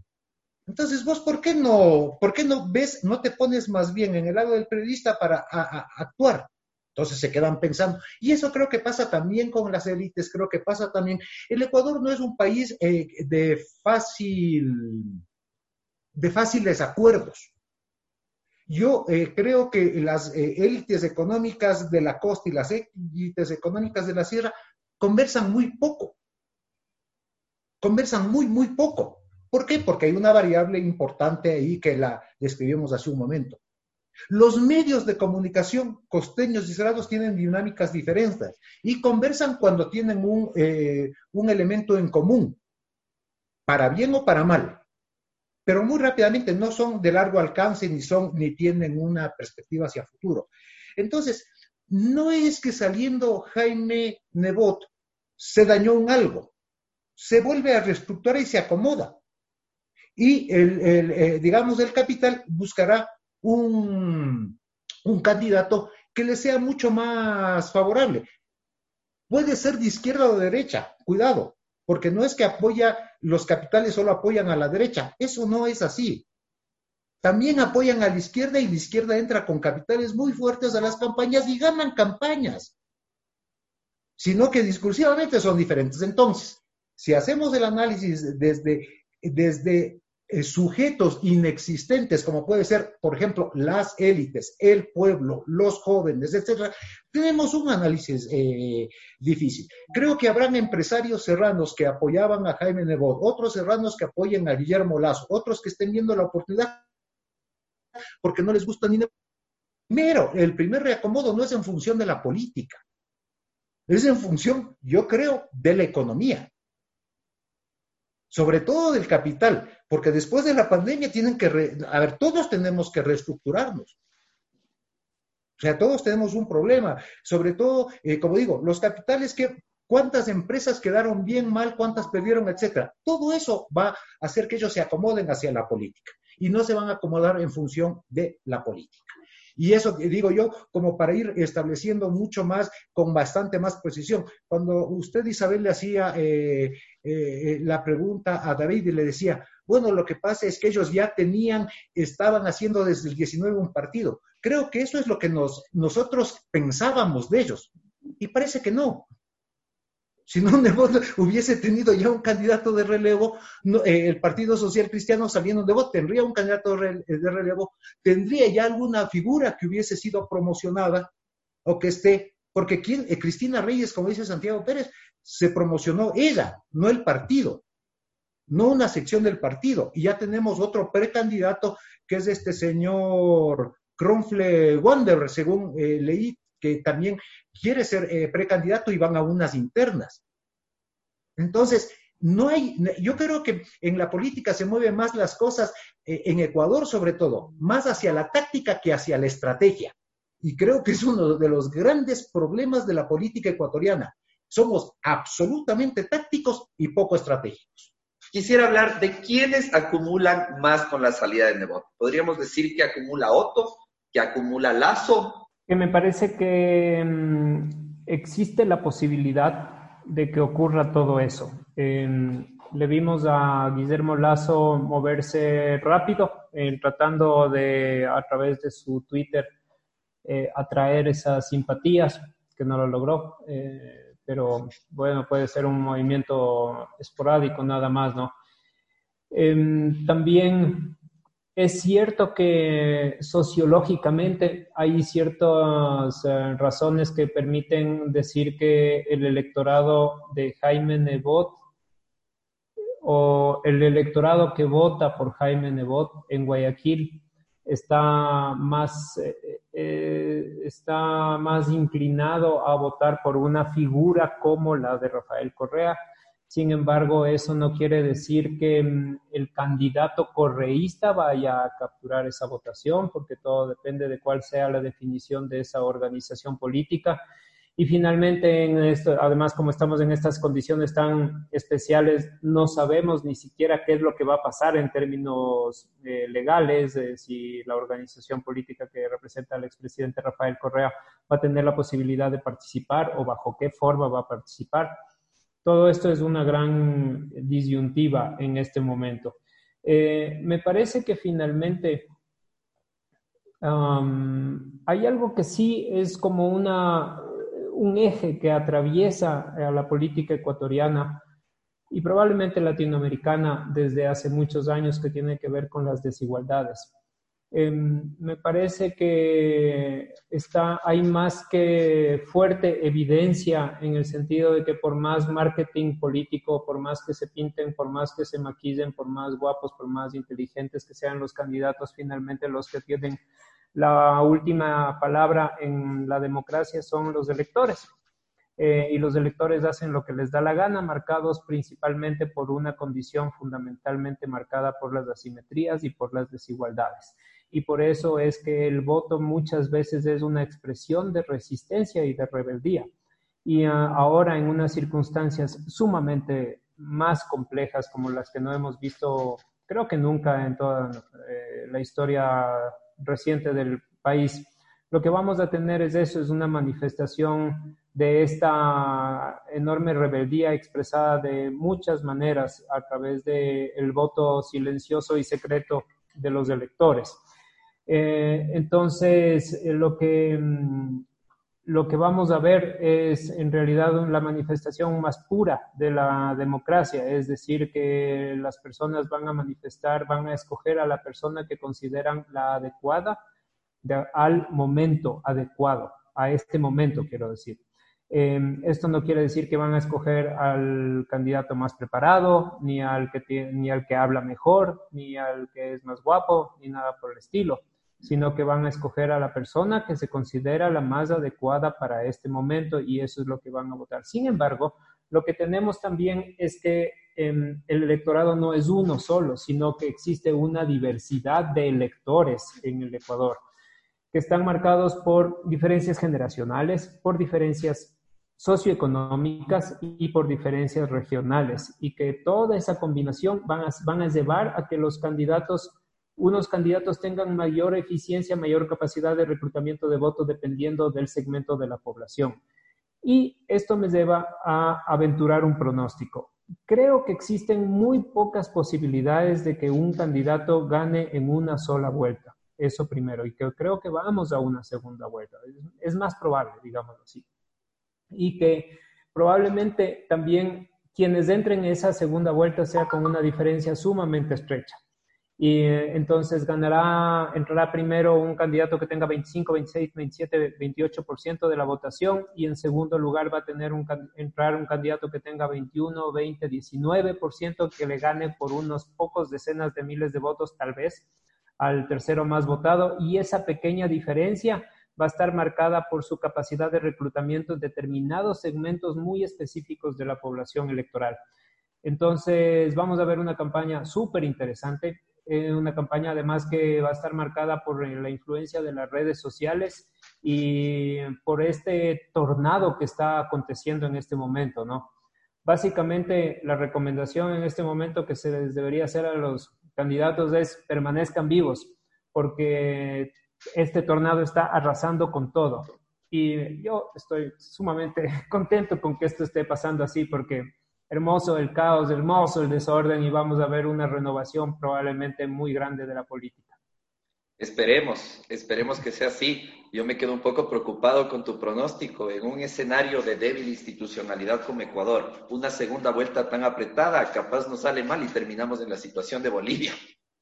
Entonces, vos, ¿por qué no, por qué no ves, no te pones más bien en el lado del periodista para actuar? Entonces se quedan pensando. Y eso creo que pasa también con las élites, creo que pasa también. El Ecuador no es un país eh, de fácil, de fáciles acuerdos. Yo eh, creo que las eh, élites económicas de la costa y las élites económicas de la sierra conversan muy poco. Conversan muy, muy poco. ¿Por qué? Porque hay una variable importante ahí que la describimos hace un momento. Los medios de comunicación costeños y cerrados tienen dinámicas diferentes y conversan cuando tienen un, eh, un elemento en común, para bien o para mal pero muy rápidamente no son de largo alcance ni son ni tienen una perspectiva hacia futuro. Entonces, no es que saliendo Jaime Nebot se dañó un algo, se vuelve a reestructurar y se acomoda. Y el, eh, digamos, el capital buscará un, un candidato que le sea mucho más favorable. Puede ser de izquierda o de derecha, cuidado, porque no es que apoya, los capitales solo apoyan a la derecha, eso no es así. También apoyan a la izquierda y la izquierda entra con capitales muy fuertes a las campañas y ganan campañas, sino que discursivamente son diferentes. Entonces, si hacemos el análisis desde, desde sujetos inexistentes, como puede ser, por ejemplo, las élites, el pueblo, los jóvenes, etcétera, tenemos un análisis eh, difícil. Creo que habrán empresarios serranos que apoyaban a Jaime Nebot, otros serranos que apoyen a Guillermo Lazo, otros que estén viendo la oportunidad porque no les gusta ni Primero, el primer reacomodo no es en función de la política, es en función, yo creo, de la economía sobre todo del capital, porque después de la pandemia tienen que, a ver, todos tenemos que reestructurarnos. sea, todos tenemos un problema, sobre todo, eh, como digo, los capitales que cuántas empresas quedaron bien, mal, cuántas perdieron, etcétera. Todo eso va a hacer que ellos se acomoden hacia la política y no se van a acomodar en función de la política. Y eso digo yo, como para ir estableciendo mucho más, con bastante más precisión. Cuando usted, Isabel, le hacía eh, eh, la pregunta a David y le decía, bueno, lo que pasa es que ellos ya tenían, estaban haciendo desde el 19 un partido. Creo que eso es lo que nos, nosotros pensábamos de ellos. Y parece que no. Si no, Nebot hubiese tenido ya un candidato de relevo, eh, el Partido Social Cristiano saliendo de Nebot tendría un candidato eh, de relevo, tendría ya alguna figura que hubiese sido promocionada o que esté, porque ¿quién? Eh, Cristina Reyes, como dice Santiago Pérez, se promocionó ella, no el partido, no una sección del partido. Y ya tenemos otro precandidato que es este señor Kronfle Wanderer, según leí, que también quiere ser eh, precandidato y van a unas internas. Entonces, no hay, yo creo que en la política se mueven más las cosas, eh, en Ecuador sobre todo, más hacia la táctica que hacia la estrategia. Y creo que es uno de los grandes problemas de la política ecuatoriana. Somos absolutamente tácticos y poco estratégicos. Quisiera hablar de quiénes acumulan más con la salida de Nebot. Podríamos decir que acumula Otto, que acumula Lazo, que me parece que mm, existe la posibilidad de que ocurra todo eso. le vimos a Guillermo Lazo moverse rápido, tratando de, a través de su Twitter, eh, atraer esas simpatías, que no lo logró. Eh, pero bueno, puede ser un movimiento esporádico nada más, ¿no? Em, también es cierto que sociológicamente hay ciertas eh, razones que permiten decir que el electorado de Jaime Nebot o el electorado que vota por Jaime Nebot en Guayaquil está más, eh, eh, está más inclinado a votar por una figura como la de Rafael Correa sin embargo, eso no quiere decir que mm, el candidato correísta vaya a capturar esa votación, porque todo depende de cuál sea la definición de esa organización política. Y finalmente, en esto, además, como estamos en estas condiciones tan especiales, no sabemos ni siquiera qué es lo que va a pasar en términos eh, legales, si la organización política que representa al expresidente Rafael Correa va a tener la posibilidad de participar o bajo qué forma va a participar. Todo esto es una gran disyuntiva en este momento. Eh, me parece que finalmente hay algo que sí es como una, un eje que atraviesa a la política ecuatoriana y probablemente latinoamericana desde hace muchos años que tiene que ver con las desigualdades. Em, me parece que está, hay más que fuerte evidencia en el sentido de que por más marketing político, por más que se pinten, por más que se maquillen, por más guapos, por más inteligentes que sean los candidatos, finalmente los que tienen la última palabra en la democracia son los electores. Eh, y los electores hacen lo que les da la gana, marcados principalmente por una condición fundamentalmente marcada por las asimetrías y por las desigualdades y por eso es que el voto muchas veces es una expresión de resistencia y de rebeldía. Y ah, ahora en unas circunstancias sumamente más complejas como las que no hemos visto, creo que nunca en toda eh, la historia reciente del país, lo que vamos a tener es eso, es una manifestación de esta enorme rebeldía expresada de muchas maneras a través del voto silencioso y secreto de los electores. Eh, entonces, eh, lo, que, mm, lo que vamos a ver es en realidad la manifestación más pura de la democracia, es decir, que las personas van a manifestar, van a escoger a la persona que consideran la adecuada al momento adecuado, a este momento, quiero decir. Em, esto no quiere decir que van a escoger al candidato más preparado, ni al, que ni al que habla mejor, ni al que es más guapo, ni nada por el estilo sino que van a escoger a la persona que se considera la más adecuada para este momento y eso es lo que van a votar. Sin embargo, lo que tenemos también es que em, el electorado no es uno solo, sino que existe una diversidad de electores en el Ecuador. que están marcados por diferencias generacionales, por diferencias socioeconómicas y por diferencias regionales, y que toda esa combinación van a, van a llevar a que los candidatos, unos candidatos tengan mayor eficiencia, mayor capacidad de reclutamiento de votos dependiendo del segmento de la población. Y esto me lleva a aventurar un pronóstico. Creo que existen muy pocas posibilidades de que un candidato gane en una sola vuelta. Eso primero. Y que creo que vamos a una segunda vuelta. Es más probable, digamos así. Y que probablemente también quienes entren en esa segunda vuelta sea con una diferencia sumamente estrecha y eh, entonces ganará, entrará primero un candidato que tenga 25, 26, 27, 28% de la votación y en segundo lugar va a tener un, entrar un candidato que tenga 21, 20, 19% que le gane por unos pocos decenas de miles de votos tal vez al tercero más votado y esa pequeña diferencia va a estar marcada por su capacidad de reclutamiento en determinados segmentos muy específicos de la población electoral. Entonces, vamos a ver una campaña súper interesante una campaña además que va a estar marcada por la influencia de las redes sociales y por este tornado que está aconteciendo en este momento, ¿no? Básicamente, la recomendación en este momento que se les debería hacer a los candidatos es permanezcan vivos, porque este tornado está arrasando con todo. Y yo estoy sumamente contento con que esto esté pasando así, porque hermoso el caos, hermoso el desorden y vamos a ver una renovación probablemente muy grande de la política. Esperemos, esperemos que sea así. Yo me quedo un poco preocupado con tu pronóstico. En un escenario de débil institucionalidad como Ecuador, una segunda vuelta tan apretada, capaz nos sale mal y terminamos en la situación de Bolivia.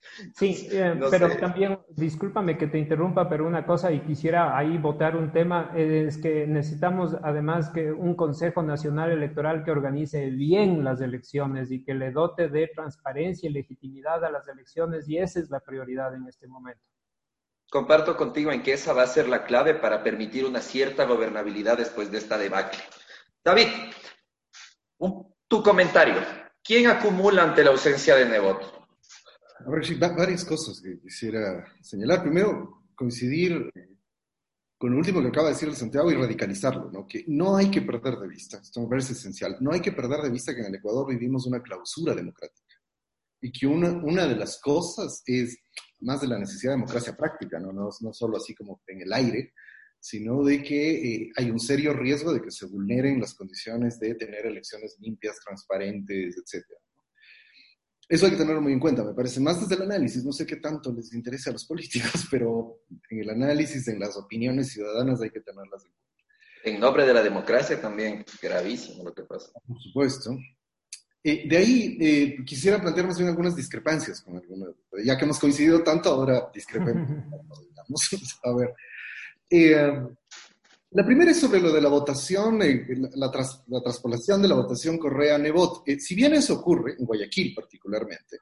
Sí, eh, pero también, discúlpame que te interrumpa, pero una cosa, y quisiera ahí votar un tema, es que necesitamos además que un Consejo Nacional Electoral que organice bien las elecciones y que le dote de transparencia y legitimidad a las elecciones, y esa es la prioridad en este momento. Comparto contigo en que esa va a ser la clave para permitir una cierta gobernabilidad después de esta debacle. David, tu comentario. ¿Quién acumula ante la ausencia de Nebot? A ver, sí, varias cosas que quisiera señalar. Primero, coincidir con lo último que acaba de decir Santiago y radicalizarlo, ¿no? Que no hay que perder de vista, esto me parece esencial, no hay que perder de vista que en el Ecuador vivimos una clausura democrática y que una, una de las cosas es más de la necesidad de democracia práctica, ¿no? No, no solo así como en el aire, sino de que eh, hay un serio riesgo de que se vulneren las condiciones de tener elecciones limpias, transparentes, etcétera. Eso hay que tenerlo muy en cuenta, me parece, más desde el análisis. No sé qué tanto les interesa a los políticos, pero en el análisis, en las opiniones ciudadanas hay que tenerlas en cuenta. En nombre de la democracia también, gravísimo lo que pasa. Por supuesto. Eh, de ahí eh, quisiera plantear más bien algunas discrepancias con algunos, ya que hemos coincidido tanto, ahora discrepemos. a ver. Eh, la primera es sobre lo de la votación, eh, la, la, transpolación de la votación Correa-Nebot. Eh, si bien eso ocurre, en Guayaquil particularmente,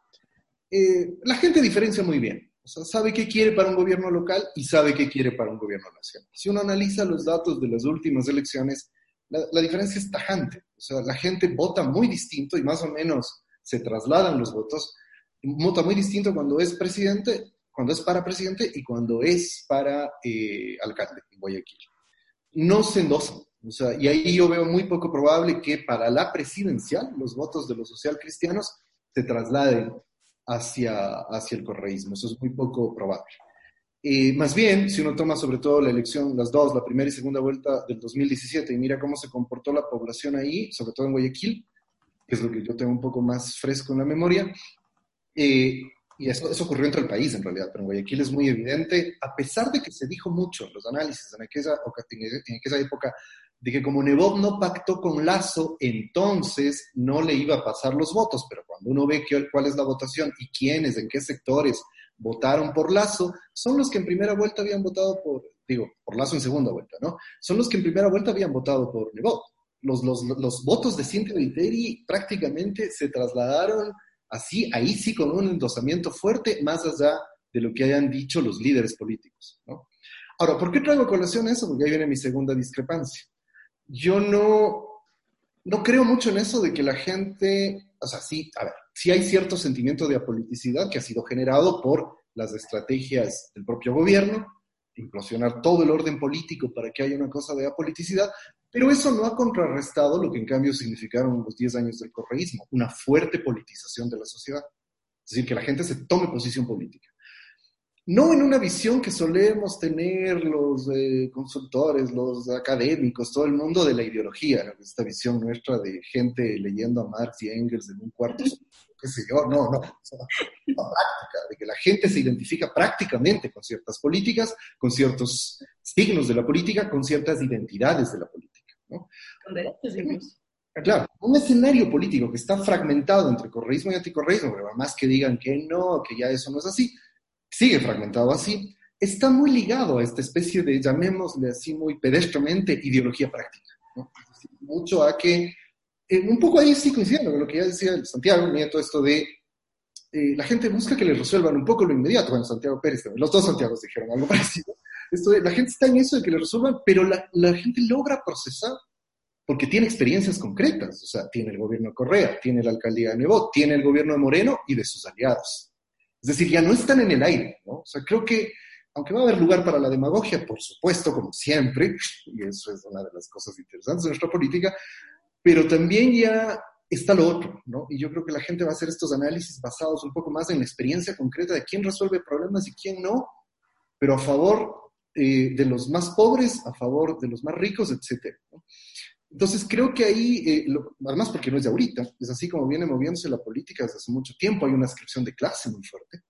eh, la gente diferencia muy bien. O sea, sabe qué quiere para un gobierno local y sabe qué quiere para un gobierno nacional. Si uno analiza los datos de las últimas elecciones, la, la diferencia es tajante. O sea, la gente vota muy distinto y más o menos se trasladan los votos. Vota muy distinto cuando es presidente, cuando es para presidente y cuando es para alcalde en Guayaquil no se endosan. O sea, y ahí yo veo muy poco probable que para la presidencial los votos de los socialcristianos se trasladen hacia, hacia el correísmo. Eso es muy poco probable. Eh, más bien, si uno toma sobre todo la elección, las dos, la primera y segunda vuelta del 2017, y mira cómo se comportó la población ahí, sobre todo en Guayaquil, que es lo que yo tengo un poco más fresco en la memoria, eh, y eso, eso, ocurrió en todo el país en realidad, pero en Guayaquil es muy evidente, a pesar de que se dijo mucho los análisis en aquella, en aquella época, de que como Nebot no pactó con Lazo, entonces no le iba a pasar los votos, pero cuando uno ve cuál es la votación y quiénes, en qué sectores votaron por Lazo, son los que en primera vuelta habían votado por, digo, por Lazo en segunda vuelta, ¿no? Son los que en primera vuelta habían votado por Nebot. Los, los, los votos de Cintia Viteri prácticamente se trasladaron así, ahí sí con un endosamiento fuerte, más allá de lo que hayan dicho los líderes políticos. ¿no? Ahora, ¿por qué traigo colación eso? Porque ahí viene mi segunda discrepancia. Yo no, no creo mucho en eso de que la gente, o sea, sí, a ver, sí hay cierto sentimiento de apoliticidad que ha sido generado por las estrategias del propio gobierno, implosionar todo el orden político para que haya una cosa de apoliticidad, pero eso no ha contrarrestado lo que en cambio significaron los 10 años del correísmo, una fuerte politización de la sociedad. Es decir, que la gente se tome posición política no en una visión que solemos tener los eh, consultores, los académicos, todo el mundo de la ideología, esta visión nuestra de gente leyendo a Marx y Engels en un cuarto, qué sé yo, no, no, la práctica, de que la gente se identifica prácticamente con ciertas políticas, con ciertos signos de la política, con ciertas identidades de la política. ¿No? Con derechos Claro, un escenario político que está fragmentado entre correísmo y anticorreísmo, pero más que digan que no, que ya eso no es así, sigue fragmentado así, está muy ligado a esta especie de, llamémosle así muy pedestremente, ideología práctica. Mucho a que, eh, un poco ahí sí coincidiendo con lo que ya decía Santiago, Nieto, esto de eh, la gente busca que le resuelvan un poco lo inmediato. Bueno, Santiago Pérez, los dos Santiagos dijeron algo parecido. Esto de, la gente está en eso de que le resuelvan, pero la, la gente logra procesar porque tiene experiencias concretas. O sea, tiene el gobierno de Correa, tiene la alcaldía de Nebot, tiene el gobierno de Moreno y de sus aliados. Es decir, ya no están en el aire, ¿no? O sea, creo que, aunque va a haber lugar para la demagogia, por supuesto, como siempre, y eso es una de las cosas interesantes de nuestra política, pero también ya está lo otro, ¿no? Y yo creo que la gente va a hacer estos análisis basados un poco más en la experiencia concreta de quién resuelve problemas y quién no, pero a favor eh, de los más pobres, a favor de los más ricos, etc. Entonces creo que ahí, eh, además porque no es de ahorita, es así como viene moviéndose la política desde hace mucho tiempo, hay una inscripción de clase muy fuerte,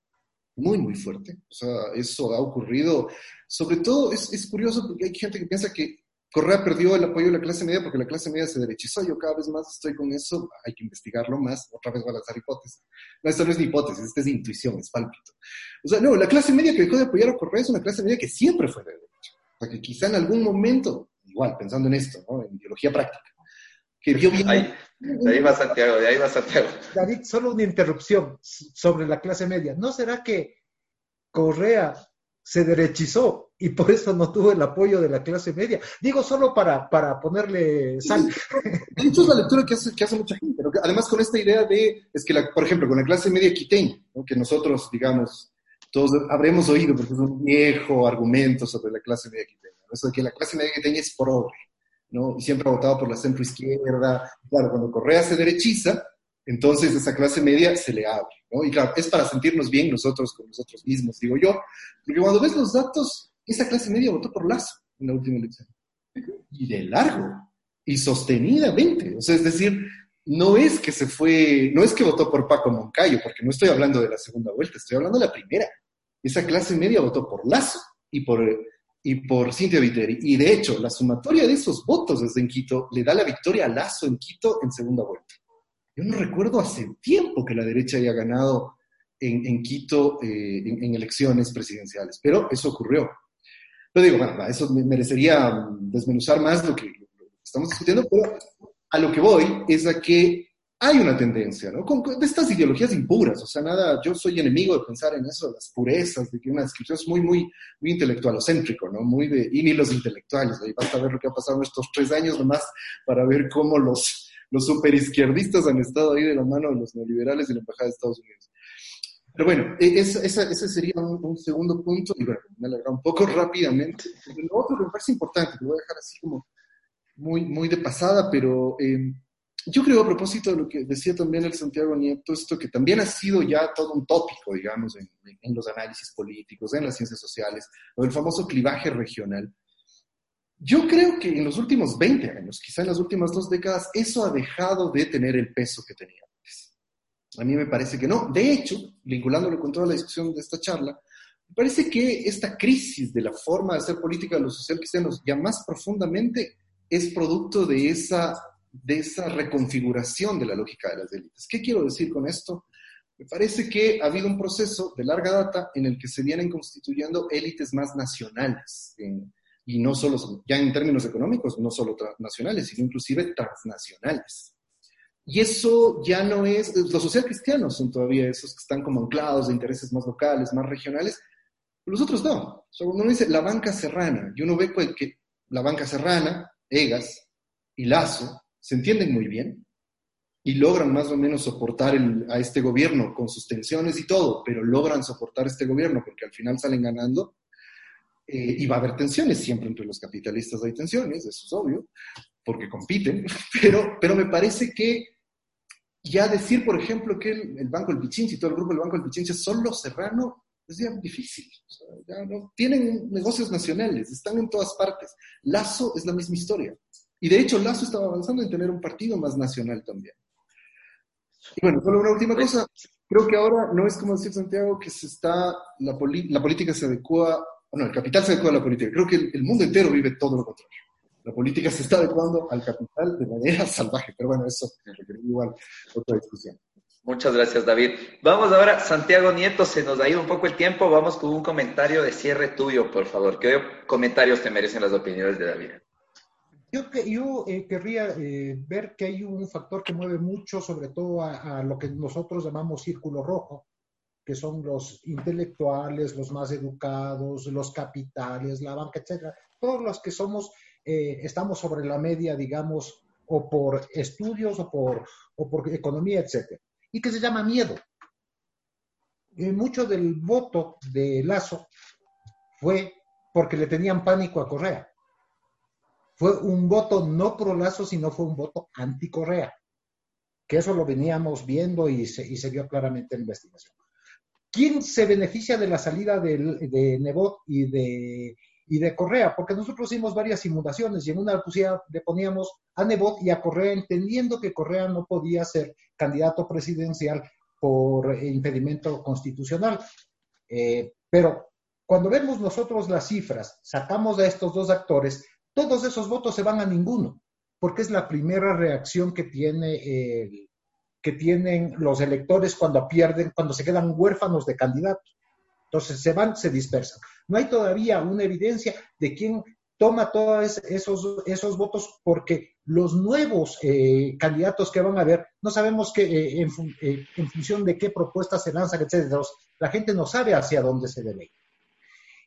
muy, muy fuerte. O sea, eso ha ocurrido, sobre todo es, es curioso porque hay gente que piensa que Correa perdió el apoyo de la clase media porque la clase media se derechizó. Yo cada vez más estoy con eso, hay que investigarlo más. Otra vez voy a lanzar hipótesis. No, esto no es ni hipótesis, esto es intuición, es pálpito. O sea, no, la clase media que dejó de apoyar a Correa es una clase media que siempre fue de derecha. O sea, que quizá en algún momento igual, pensando en esto, ¿no? en ideología práctica. Que ahí, de ahí va Santiago, de ahí va Santiago. David, solo una interrupción sobre la clase media. ¿No será que Correa se derechizó y por eso no tuvo el apoyo de la clase media? Digo solo para, para ponerle sal. Hecho, es la lectura que hace, que hace mucha gente. Además, con esta idea de, es que, la, por ejemplo, con la clase media quiteña, que nosotros, digamos, todos habremos oído, porque es un viejo argumento sobre la clase media quiteña eso de que la clase media quiteña es pobre, ¿no? Y siempre ha votado por la centro izquierda. Claro, cuando Correa se derechiza, entonces esa clase media se le abre, ¿no? Y claro, es para sentirnos bien nosotros con nosotros mismos, digo yo, porque cuando ves los datos, esa clase media votó por Lazo en la última elección. Y de largo, y sostenidamente. O sea, es decir, no es que se fue, no es que votó por Paco Moncayo, porque no estoy hablando de la segunda vuelta, estoy hablando de la primera. Esa clase media votó por Lazo y por y por Cintia Viteri. Y de hecho, la sumatoria de esos votos desde en Quito le da la victoria a Lazo en Quito en segunda vuelta. Yo no recuerdo hace tiempo que la derecha haya ganado en, Quito eh, en, elecciones presidenciales, pero eso ocurrió. Pero digo, bueno, eso merecería desmenuzar más lo que, estamos discutiendo, pero a lo que voy es a que hay una tendencia, ¿no? De estas ideologías impuras, o sea, nada, yo soy enemigo de pensar en eso, las purezas, de que una descripción es muy, muy, muy intelectualocéntrico, ¿no? Muy de, y ni los intelectuales, ahí basta ver lo que ha pasado en estos tres años nomás para ver cómo los, los superizquierdistas han estado ahí de la mano de los neoliberales y la Embajada de Estados Unidos. Pero bueno, e, ese sería un, segundo punto, y bueno, me alegra un poco rápidamente. Lo otro que me parece importante, que voy a dejar así como muy, muy de pasada, pero... Eh, yo creo, a propósito de lo que decía también el Santiago Nieto, esto que también ha sido ya todo un tópico, digamos, en, los análisis políticos, en las ciencias sociales, o el famoso clivaje regional. Yo creo que en los últimos 20 años, quizá en las últimas dos décadas, eso ha dejado de tener el peso que tenía antes. A mí me parece que no. De hecho, vinculándolo con toda la discusión de esta charla, me parece que esta crisis de la forma de hacer política de lo social cristianos ya más profundamente es producto de esa de esa reconfiguración de la lógica de las élites. ¿Qué quiero decir con esto? Me parece que ha habido un proceso de larga data en el que se vienen constituyendo élites más nacionales, y no solo, ya en términos económicos, no solo nacionales, sino inclusive transnacionales. Y eso ya no es, los social cristianos son todavía esos que están como anclados de intereses más locales, más regionales, los otros no. uno dice la banca serrana, y uno ve que la banca serrana, Egas y Lazo, se entienden muy bien y logran más o menos soportar a este gobierno con sus tensiones y todo, pero logran soportar este gobierno porque al final salen ganando. Eh, y va a haber tensiones, siempre entre los capitalistas hay tensiones, eso es obvio, porque compiten, pero, pero me parece que ya decir, por ejemplo, que el, Banco del Pichinche y todo el grupo del Banco del Pichinche son los serranos es ya difícil. tienen negocios nacionales, están en todas partes. Lazo es la misma historia. Y de hecho, Lazo estaba avanzando en tener un partido más nacional también. Y bueno, solo una última cosa. Creo que ahora no es como decir Santiago que se está, la, la política se adecua, no, el capital se adecua a la política. Creo que el, mundo entero vive todo lo contrario. La política se está adecuando al capital de manera salvaje, pero bueno, eso requiere igual otra discusión. Muchas gracias, David. Vamos ahora, Santiago Nieto, se nos ha ido un poco el tiempo. Vamos con un comentario de cierre tuyo, por favor. ¿Qué comentarios te merecen las opiniones de David? Yo, yo eh, querría eh, ver que hay un factor que mueve mucho, sobre todo a, lo que nosotros llamamos círculo rojo, que son los intelectuales, los más educados, los capitales, la banca, etcétera. Todos los que somos, eh, estamos sobre la media, digamos, o por estudios o por, o por economía, etcétera y que se llama miedo. mucho del voto de Lazo fue porque le tenían pánico a Correa. Fue un voto no pro Lazo, sino fue un voto anti Correa. Que eso lo veníamos viendo y se, y se vio claramente en la investigación. ¿Quién se beneficia de la salida de, de Nebot y de, y de Correa? Porque nosotros hicimos varias simulaciones y en una le poníamos a Nebot y a Correa, entendiendo que Correa no podía ser candidato presidencial por impedimento constitucional. Eh, pero cuando vemos nosotros las cifras, sacamos a estos dos actores, todos esos votos se van a ninguno, porque es la primera reacción que tiene que tienen los electores cuando pierden, cuando se quedan huérfanos de candidatos. Entonces se van, se dispersan. No hay todavía una evidencia de quién toma todos esos, esos votos porque los nuevos eh, candidatos que van a haber, no sabemos que, eh, eh, en, función de qué propuestas se lanzan, etc. La gente no sabe hacia dónde se debe ir.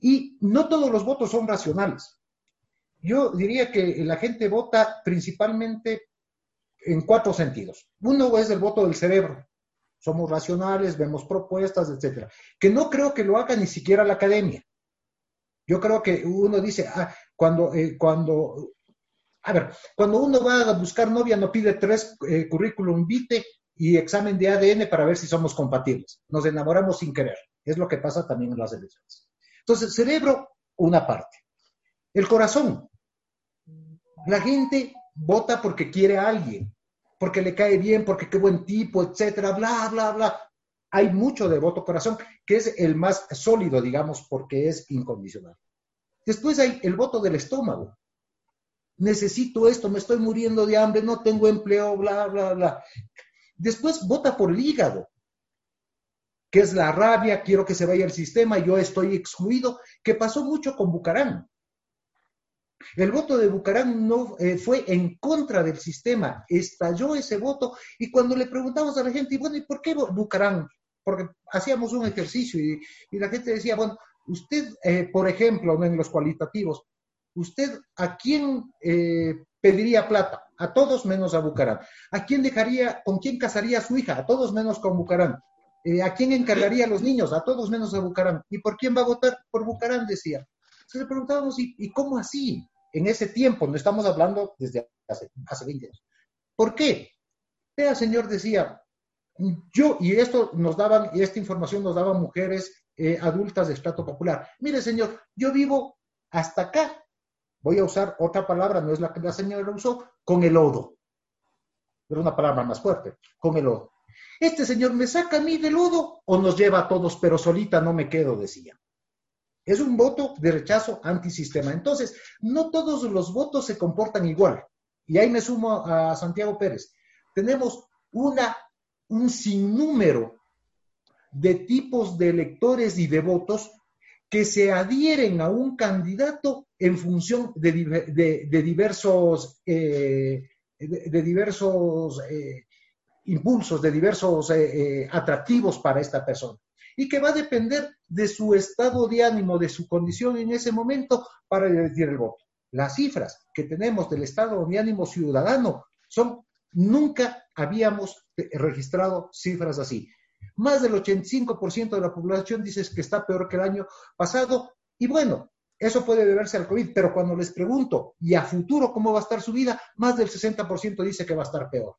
Y no todos los votos son racionales. Yo diría que la gente vota principalmente en cuatro sentidos. Uno es el voto del cerebro. Somos racionales, vemos propuestas, etc. Que no creo que lo haga ni siquiera la academia. Yo creo que uno dice, ah, cuando, eh, cuando, a ver, cuando uno va a buscar novia no pide tres eh, currículum vitae y examen de ADN para ver si somos compatibles. Nos enamoramos sin querer. Es lo que pasa también en las elecciones. Entonces, cerebro, una parte. El corazón. La gente vota porque quiere a alguien, porque le cae bien, porque qué buen tipo, etcétera, bla, bla, bla hay mucho de voto corazón, que es el más sólido, digamos, porque es incondicional. Después hay el voto del estómago. Necesito esto, me estoy muriendo de hambre, no tengo empleo, bla, bla, bla. Después vota por el hígado, que es la rabia, quiero que se vaya el sistema, yo estoy excluido, que pasó mucho con Bucarán. El voto de Bucarán no eh, fue en contra del sistema, estalló ese voto y cuando le preguntamos a la gente, bueno, ¿y por qué Bucarán? porque hacíamos un ejercicio y, la gente decía, bueno, usted, eh, por ejemplo, en los cualitativos, ¿usted a quién eh, pediría plata? A todos menos a Bucarán. ¿A quién dejaría, con quién casaría a su hija? A todos menos con Bucarán. Eh, ¿A quién encargaría a los niños? A todos menos a Bucarán. ¿Y por quién va a votar? Por Bucarán, decía. Entonces le preguntábamos, ¿y, cómo así? En ese tiempo, no estamos hablando desde hace, hace 20 años. ¿Por qué? El señor decía, yo, y esto nos daban, y esta información nos daban mujeres eh, adultas de estrato popular. Mire, señor, yo vivo hasta acá. Voy a usar otra palabra, no es la que la señora usó, con el lodo. Pero una palabra más fuerte, con el lodo. Este señor me saca a mí del lodo o nos lleva a todos, pero solita no me quedo, decía. Es un voto de rechazo antisistema. Entonces, no todos los votos se comportan igual. Y ahí me sumo a Santiago Pérez. Tenemos una un sinnúmero de tipos de electores y de votos que se adhieren a un candidato en función de, diversos, de, diversos eh, eh, impulsos, de diversos eh, atractivos para esta persona. Y que va a depender de su estado de ánimo, de su condición en ese momento para elegir el voto. Las cifras que tenemos del estado de ánimo ciudadano son Nunca habíamos registrado cifras así. Más del 85% de la población dice que está peor que el año pasado. Y bueno, eso puede deberse al COVID, pero cuando les pregunto, ¿y a futuro cómo va a estar su vida? Más del 60% dice que va a estar peor.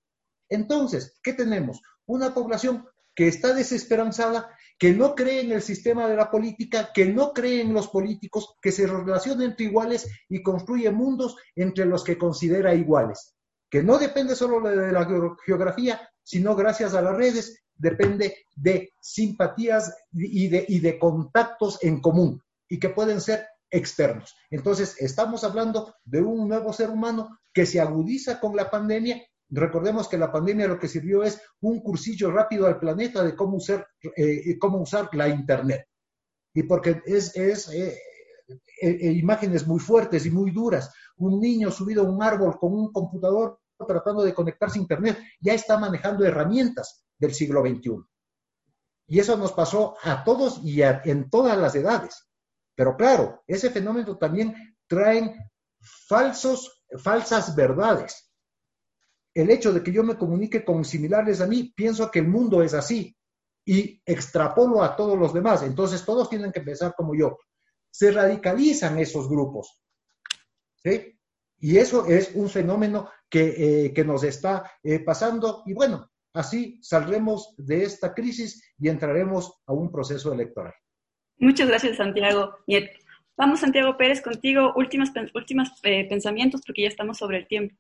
Entonces, ¿qué tenemos? Una población que está desesperanzada, que no cree en el sistema de la política, que no cree en los políticos, que se relaciona entre iguales y construye mundos entre los que considera iguales, que no depende solo de la geografía, sino gracias a las redes, depende de simpatías y de, y de contactos en común y que pueden ser externos. Entonces, estamos hablando de un nuevo ser humano que se agudiza con la pandemia Recordemos que la pandemia lo que sirvió es un cursillo rápido al planeta de cómo usar, eh, cómo usar la Internet. Y porque es, es eh, eh, imágenes muy fuertes y muy duras. Un niño subido a un árbol con un computador tratando de conectarse a Internet ya está manejando herramientas del siglo XXI. Y eso nos pasó a todos y en todas las edades. Pero claro, ese fenómeno también trae falsos, falsas verdades el hecho de que yo me comunique con similares a mí, pienso que el mundo es así y extrapolo a todos los demás. Entonces todos tienen que pensar como yo. Se radicalizan esos grupos. Y eso es un fenómeno que, eh, nos está eh, pasando y bueno, así saldremos de esta crisis y entraremos a un proceso electoral. Muchas gracias, Santiago. Vamos, Santiago Pérez, contigo. Últimos, últimos eh, pensamientos porque ya estamos sobre el tiempo.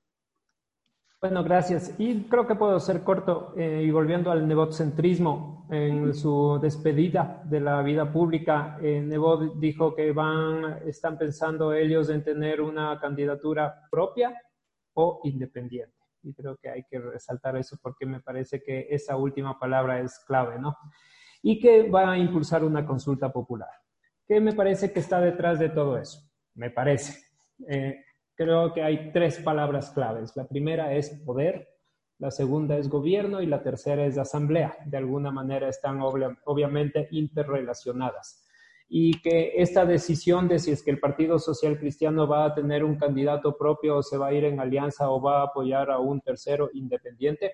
Bueno, gracias. Y creo que puedo ser corto eh, y volviendo al nebotcentrismo en su despedida de la vida pública, eh, Nebot dijo que van, están pensando ellos en tener una candidatura propia o independiente. Y creo que hay que resaltar eso porque me parece que esa última palabra es clave, ¿no? Y que va a impulsar una consulta popular. ¿Qué me parece que está detrás de todo eso? Me parece. Eh, creo que hay tres palabras claves. La primera es poder, la segunda es gobierno y la tercera es asamblea. De alguna manera están obviamente interrelacionadas. Y que esta decisión de si es que el Partido Social Cristiano va a tener un candidato propio o se va a ir en alianza o va a apoyar a un tercero independiente,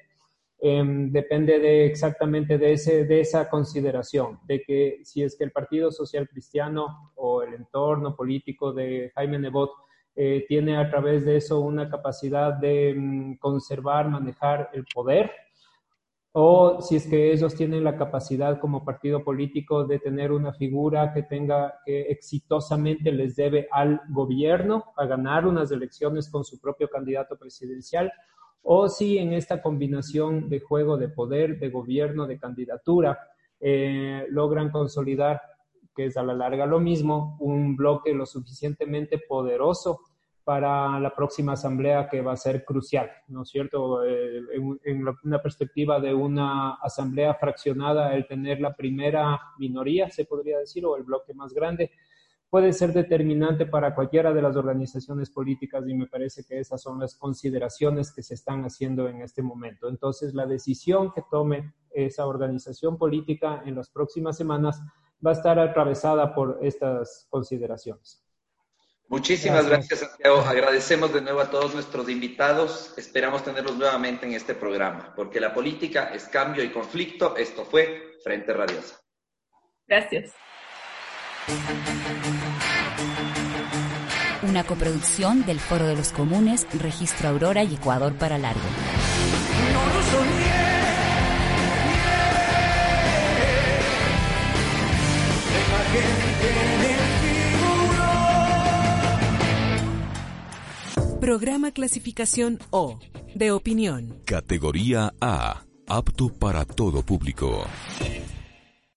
em, depende de exactamente de, ese, de esa consideración, de que si es que el Partido Social Cristiano o el entorno político de Jaime Nebot eh, tiene a través de eso una capacidad de mm, conservar, manejar el poder, o si es que ellos tienen la capacidad como partido político de tener una figura que tenga, que exitosamente les debe al gobierno a ganar unas elecciones con su propio candidato presidencial, o si en esta combinación de juego de poder, de gobierno, de candidatura, eh, logran consolidar que es a la larga lo mismo, un bloque lo suficientemente poderoso para la próxima asamblea que va a ser crucial, ¿no es cierto? Eh, en, una perspectiva de una asamblea fraccionada, el tener la primera minoría, se podría decir, o el bloque más grande, puede ser determinante para cualquiera de las organizaciones políticas y me parece que esas son las consideraciones que se están haciendo en este momento. Entonces, la decisión que tome esa organización política en las próximas semanas va a estar atravesada por estas consideraciones. Muchísimas gracias. Santiago. Agradecemos de nuevo a todos nuestros invitados. Esperamos tenerlos nuevamente en este programa, porque la política es cambio y conflicto. Esto fue Frente Radiosa. Gracias. Una coproducción del Foro de los Comunes, Registro Aurora y Ecuador para Largo. Programa clasificación O, de opinión. Categoría A, apto para todo público.